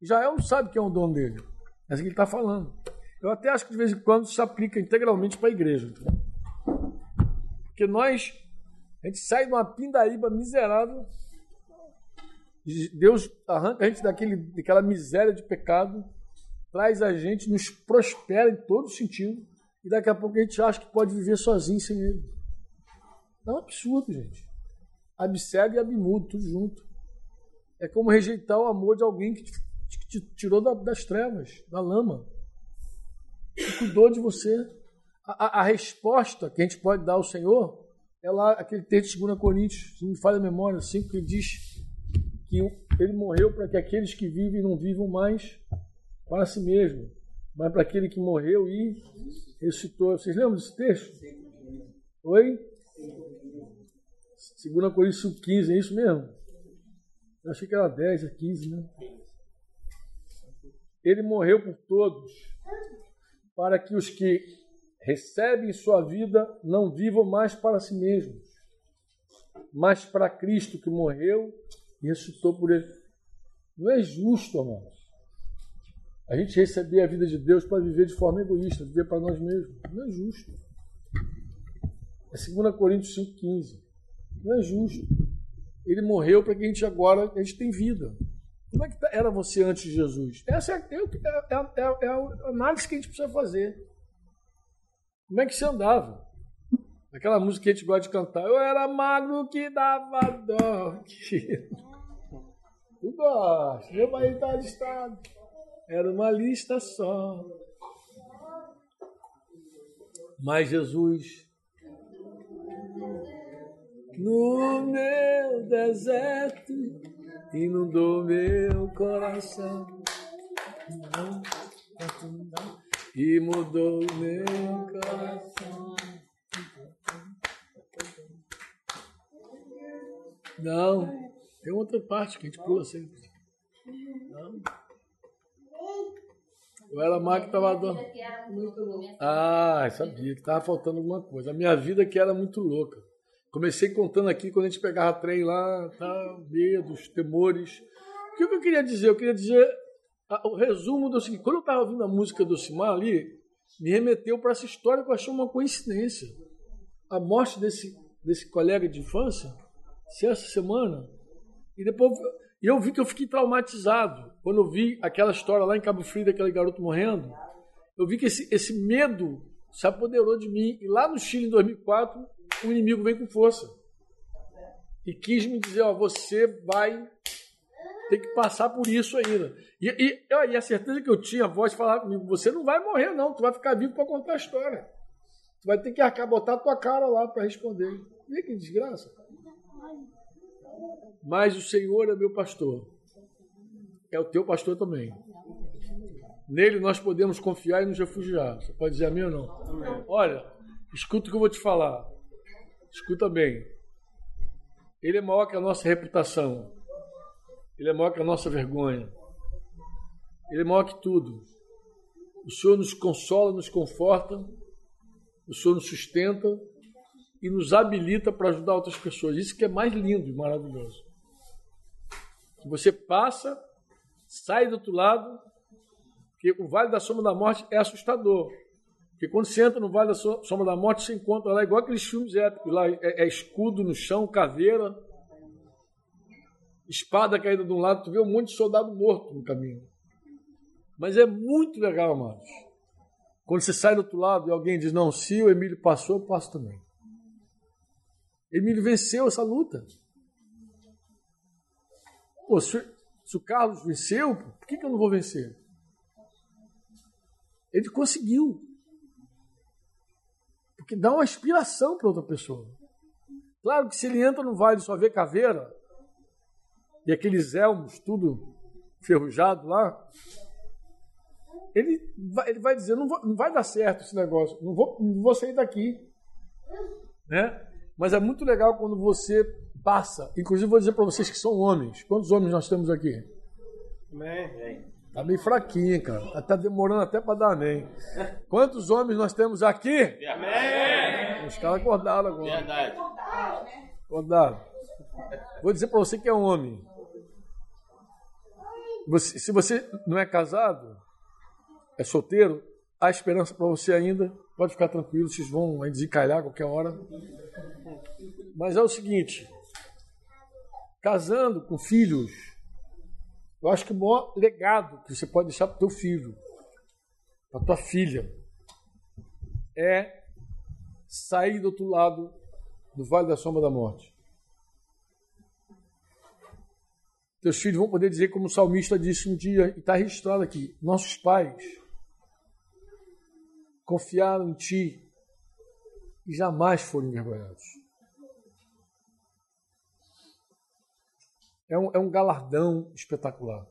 Speaker 2: Israel não sabe quem é o dono dele. É assim que ele está falando. Eu até acho que de vez em quando se aplica integralmente para a igreja. Porque nós, a gente sai de uma pindaíba miserável, Deus arranca a gente daquele, daquela miséria de pecado, traz a gente, nos prospera em todo sentido, e daqui a pouco a gente acha que pode viver sozinho sem Ele. É um absurdo, gente. Abcego e abmudo, tudo junto. É como rejeitar o amor de alguém que te, te tirou das trevas, da lama que cuidou de você. A, a, a, resposta que a gente pode dar ao Senhor é lá aquele texto de 2 Coríntios, se me falha a memória, 5, que diz que ele morreu para que aqueles que vivem não vivam mais para si mesmo, mas para aquele que morreu e ressuscitou. Vocês lembram desse texto? Oi? 2 Coríntios 15, é isso mesmo? Eu achei que era 10, é 15, né? Ele morreu por todos para que os que recebem sua vida não vivam mais para si mesmos, mas para Cristo que morreu e ressuscitou por ele. Não é justo, amados, a gente receber a vida de Deus para viver de forma egoísta, viver para nós mesmos. Não é justo. É 2 Coríntios 5,15. Não é justo. Ele morreu para que a gente agora a gente tem vida. Como é que tá- era você antes de Jesus? Essa é, é, é- é- é a análise que a gente precisa fazer. Como é que você andava? Aquela música que a gente gosta de cantar. Eu era magro que dava dó. *laughs* Tu gosta, meu marido está listado. Era uma lista só. Mas Jesus, no meu deserto, inundou meu coração e mudou meu coração. Não, tem outra parte que a gente pula sempre. Não. Eu era má que estava dando.
Speaker 8: Que.
Speaker 2: Ah, sabia que estava faltando alguma coisa. A minha vida que era muito louca. Comecei contando aqui quando a gente pegava trem lá, tá, medos, temores. O que eu queria dizer? Eu queria dizer o resumo do seguinte: quando eu estava ouvindo a música do Simar ali, me remeteu para essa história que eu achei uma coincidência. A morte desse, desse colega de infância, se essa semana, e depois eu vi que eu fiquei traumatizado quando eu vi aquela história lá em Cabo Frio daquele garoto morrendo. Eu vi que esse, esse medo se apoderou de mim. E lá no Chile, em 2004, o inimigo vem com força. E quis me dizer: ó, você vai ter que passar por isso ainda. E, e, e a certeza que eu tinha, a voz falava comigo: você não vai morrer, não, tu vai ficar vivo para contar a história. Tu vai ter que arcar, botar a tua cara lá para responder. Vê que desgraça. Mas o Senhor é meu pastor. É o teu pastor também. Nele nós podemos confiar e nos refugiar. Você pode dizer amém ou não? Olha, escuta o que eu vou te falar. Escuta bem. Ele é maior que a nossa reputação. Ele é maior que a nossa vergonha. Ele é maior que tudo. O Senhor nos consola, nos conforta. O Senhor nos sustenta e nos habilita para ajudar outras pessoas. Isso que é mais lindo e maravilhoso. Você passa, sai do outro lado, porque o Vale da Sombra da Morte é assustador. Porque quando você entra no Vale da Sombra da Morte, você encontra lá, igual aqueles filmes épicos, lá é, é escudo no chão, caveira, espada caída de um lado, tu vê um monte de soldado morto no caminho. Mas é muito legal, amados. Quando você sai do outro lado e alguém diz, não, se o Emílio passou, eu passo também. Emílio venceu essa luta. Pô, se, se o Carlos venceu, por que, que eu não vou vencer? Ele conseguiu. Porque dá uma inspiração para outra pessoa. Claro que se ele entra no vale e só vê caveira, e aqueles elmos tudo ferrujado lá, ele vai, ele vai dizer, não, vou, não vai dar certo esse negócio, não vou, não vou sair daqui. Né? Mas é muito legal quando você passa. Inclusive, vou dizer para vocês que são homens. Quantos homens nós temos aqui?
Speaker 5: Amém.
Speaker 2: Tá meio fraquinho, cara. Tá, demorando até para dar amém. Quantos homens nós temos aqui?
Speaker 5: Amém.
Speaker 2: Os caras acordaram agora.
Speaker 5: Verdade.
Speaker 2: Acordaram. Vou dizer para você que é homem. Você, se você não é casado, é solteiro, há esperança para você ainda. Pode ficar tranquilo, vocês vão desencalhar a qualquer hora. Mas é o seguinte: casando com filhos, eu acho que o maior legado que você pode deixar para o teu filho, para tua filha, é sair do outro lado do vale da sombra da morte. Teus filhos vão poder dizer, como o salmista disse um dia, e está registrado aqui: nossos pais confiaram em ti e jamais foram envergonhados. É um, é um galardão espetacular.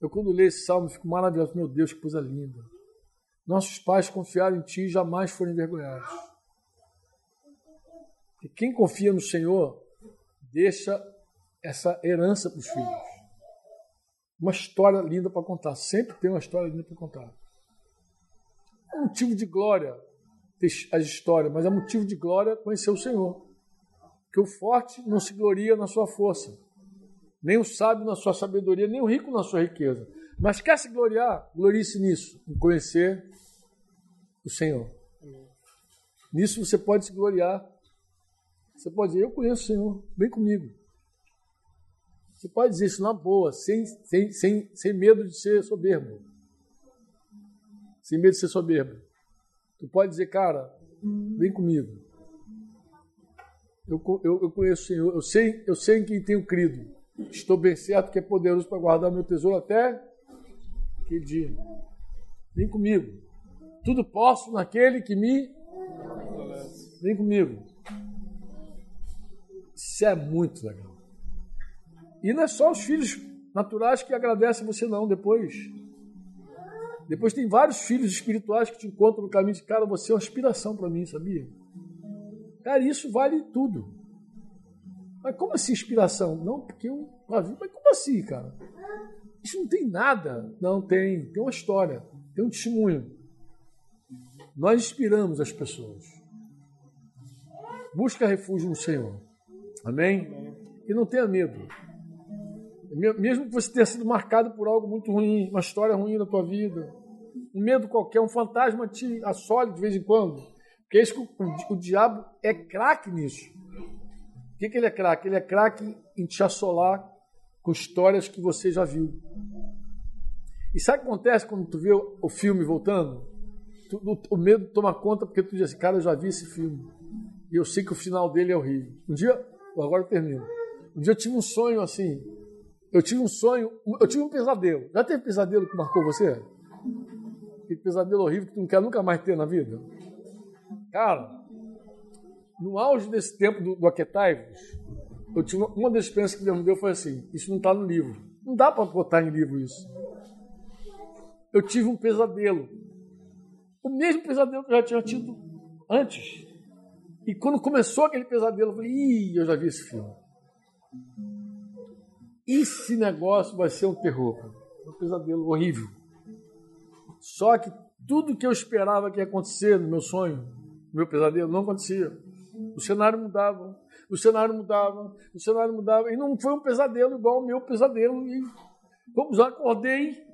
Speaker 2: Eu, quando leio esse salmo, fico maravilhoso. Meu Deus, que coisa linda. Nossos pais confiaram em ti e jamais foram envergonhados. E quem confia no Senhor, deixa essa herança para os filhos. Uma história linda para contar. Sempre tem uma história linda para contar. É motivo de glória as histórias, mas é motivo de glória conhecer o Senhor. Que o forte não se gloria na sua força, nem o sábio na sua sabedoria, nem o rico na sua riqueza. Mas quer se gloriar? Glorie-se nisso, em conhecer o Senhor. Nisso você pode se gloriar. Você pode dizer, eu conheço o Senhor, vem comigo. Você pode dizer isso na boa, sem, sem, sem, sem medo de ser soberbo. Sem medo de ser soberbo. Tu pode dizer, cara, vem comigo. Eu, eu, eu conheço o Senhor, eu sei, eu sei em quem tenho crido. Estou bem certo que é poderoso para guardar meu tesouro até aquele dia. Vem comigo. Tudo posso naquele que me. Vem comigo. Isso é muito legal. E não é só os filhos naturais que agradecem você, não, depois. Depois tem vários filhos espirituais que te encontram no caminho de cara, você é uma inspiração para mim, sabia? Cara, isso vale tudo. Mas como assim inspiração? Não, porque eu. Mas como assim, cara? Isso não tem nada. Não, tem. Tem uma história, tem um testemunho. Nós inspiramos as pessoas. Busca refúgio no Senhor. Amém? E não tenha medo. Mesmo que você tenha sido marcado por algo muito ruim, uma história ruim na tua vida, um medo qualquer, um fantasma te assole de vez em quando. Porque é isso o, o diabo é craque nisso. O que, que ele é craque? Ele é craque em te assolar com histórias que você já viu. E sabe o que acontece quando tu vê o filme voltando? Tu, o, o, medo toma conta porque tu diz assim, cara, eu já vi esse filme. E eu sei que o final dele é horrível. Um dia, agora eu termino. Um dia eu tive um sonho assim, eu tive um sonho, eu tive um pesadelo. Já teve pesadelo que marcou você? Que pesadelo horrível que tu não quer nunca mais ter na vida? Cara, no auge desse tempo do, do Aquetaivos, eu tive uma, uma das experiências que Deus me deu foi assim: isso não está no livro. Não dá para botar em livro isso. Eu tive um pesadelo. O mesmo pesadelo que eu já tinha tido antes. E quando começou aquele pesadelo, eu falei: ih, eu já vi esse filme. Esse negócio vai ser um terror, um pesadelo horrível. Só que tudo que eu esperava que ia acontecer no meu sonho, no meu pesadelo, não acontecia. O cenário mudava, o cenário mudava, o cenário mudava. E não foi um pesadelo igual ao meu pesadelo. E vamos lá, acordei.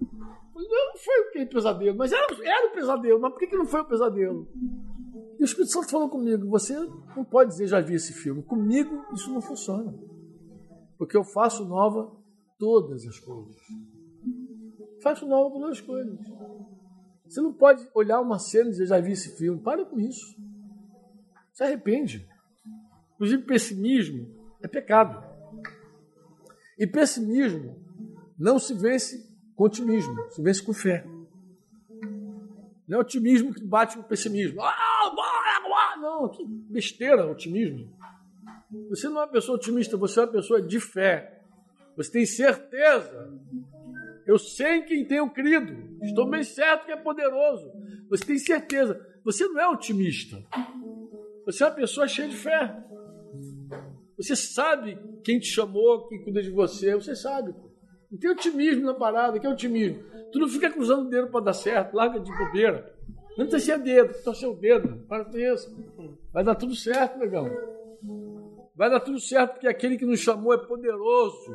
Speaker 2: Não foi aquele pesadelo, mas era, era o pesadelo. Mas por que, que não foi o pesadelo? E o Espírito Santo falou comigo: você não pode dizer já vi esse filme. Comigo isso não funciona porque eu faço nova todas as coisas. Faço nova todas as coisas. Você não pode olhar uma cena e dizer, já vi esse filme. Para com isso. Se arrepende. Inclusive, pessimismo é pecado. E pessimismo não se vence com otimismo, se vence com fé. Não é otimismo que bate com pessimismo. Ah, bora, bora. Não, que besteira otimismo. Você não é uma pessoa otimista, você é uma pessoa de fé. Você tem certeza. Eu sei em quem tenho crido. Estou bem certo que é poderoso. Você tem certeza. Você não é otimista. Você é uma pessoa cheia de fé. Você sabe quem te chamou, quem cuida de você. Você sabe. Não tem otimismo na parada. Que é otimismo? Tu não fica cruzando o dedo para dar certo. Larga de bobeira. Não torcer dedo. Torcer o dedo. Para com isso. Vai dar tudo certo, legal. Vai dar tudo certo, porque aquele que nos chamou é poderoso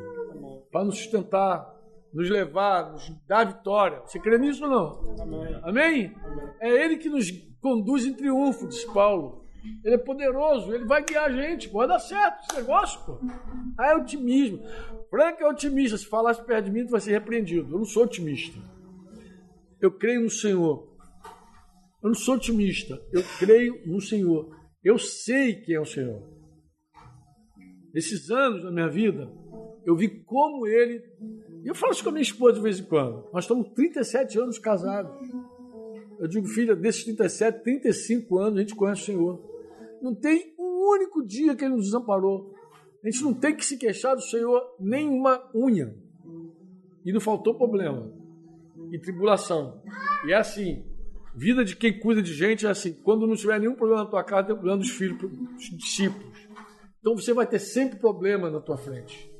Speaker 2: para nos sustentar, nos levar, nos dar vitória. Você crê nisso ou não? Amém. Amém? É Ele que nos conduz em triunfo, diz Paulo. Ele é poderoso, ele vai guiar a gente, vai dar certo esse negócio, pô. Ah, é otimismo. Frank é otimista, se falasse perto de mim, tu vai ser repreendido. Eu não sou otimista. Eu creio no Senhor. Eu não sou otimista, eu creio no Senhor. Eu sei quem é o Senhor. Nesses anos da minha vida, eu vi como ele. E eu falo isso com a minha esposa de vez em quando. Nós estamos 37 anos casados. Eu digo, filha, desses 37, 35 anos a gente conhece o Senhor. Não tem um único dia que ele nos desamparou. A gente não tem que se queixar do Senhor nem uma unha. E não faltou problema. E tribulação. E é assim. Vida de quem cuida de gente é assim. Quando não tiver nenhum problema na tua casa, tem problema dos filhos, dos discípulos. Então você vai ter sempre problema na tua frente.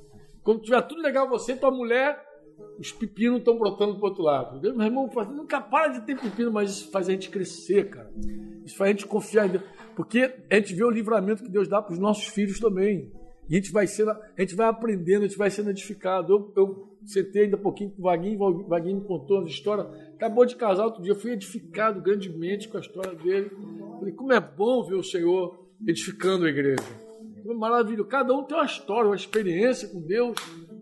Speaker 2: Quando tiver tudo legal você, tua mulher, os pepinos estão brotando pro outro lado. Meu irmão, nunca para de ter pepino, mas isso faz a gente crescer, cara. Isso faz a gente confiar em Deus. Porque a gente vê o livramento que Deus dá para os nossos filhos também. E a gente vai sendo, a gente vai aprendendo, a gente vai sendo edificado. Eu, eu sentei ainda um pouquinho com o Vaguinho, o Vaguinho me contou as histórias. Acabou de casar outro dia, fui edificado grandemente com a história dele. Falei, como é bom ver o Senhor edificando a igreja. Maravilhoso. Cada um tem uma história, uma experiência com Deus,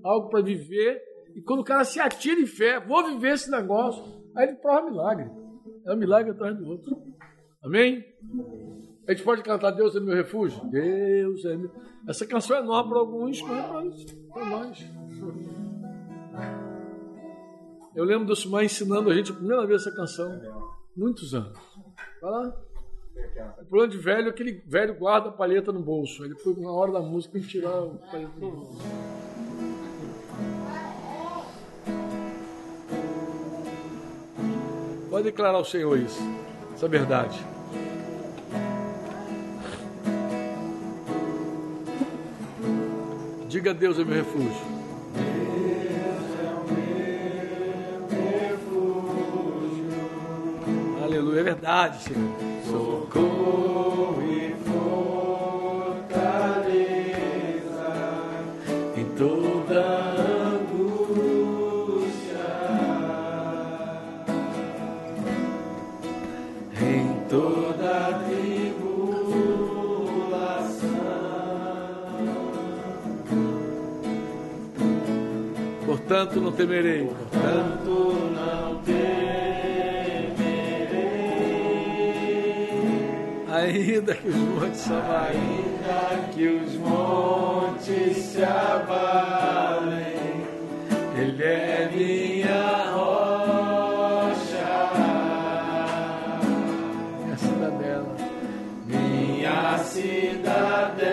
Speaker 2: algo para viver. E quando o cara se atira em fé, vou viver esse negócio, aí ele prova milagre. É um milagre atrás do outro. Amém? A gente pode cantar Deus é meu refúgio? Deus é meu. Essa canção é nova para alguns, mas é para nós. Eu lembro do Sumar ensinando a gente a primeira vez essa canção. Muitos anos. Vai lá. O problema de velho é aquele velho guarda a palheta no bolso. Ele foi na hora da música e tirar o palheta do bolso. Pode declarar ao Senhor isso, essa verdade. Diga a Deus é meu refúgio. Aleluia, é verdade, Senhor.
Speaker 6: Socorro e fortaleza em toda angústia, em toda tribulação.
Speaker 2: Portanto, não temerei. Ainda que os montes se abalem,
Speaker 6: Ainda que os montes se abalem, Ele é minha rocha,
Speaker 2: minha cidadela.
Speaker 6: minha cidadela.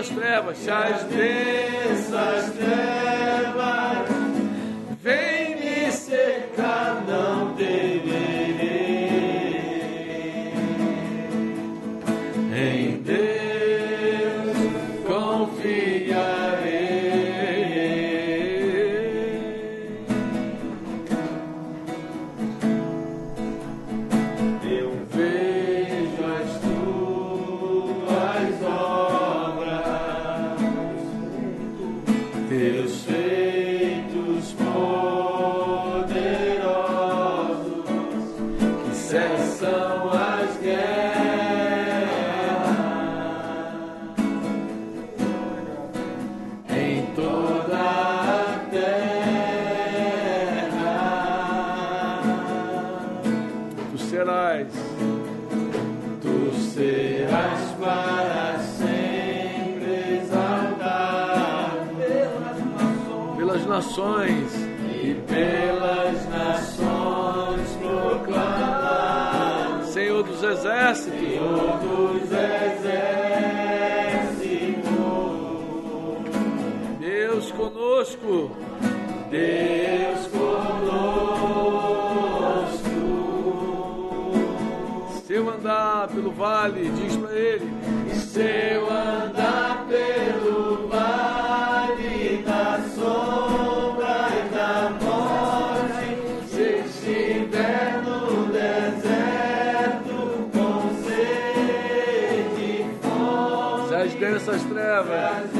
Speaker 2: Densas trevas, se
Speaker 6: as
Speaker 2: as
Speaker 6: densas trevas vem me cercar, não
Speaker 2: nações,
Speaker 6: e pelas nações proclamado,
Speaker 2: Senhor dos exércitos,
Speaker 6: Senhor dos exércitos,
Speaker 2: Deus conosco,
Speaker 6: Deus
Speaker 2: vale, diz para ele,
Speaker 6: Se eu andar pelo vale da sombra e da morte, se estiver no deserto com sede e fome,
Speaker 2: se as densas trevas,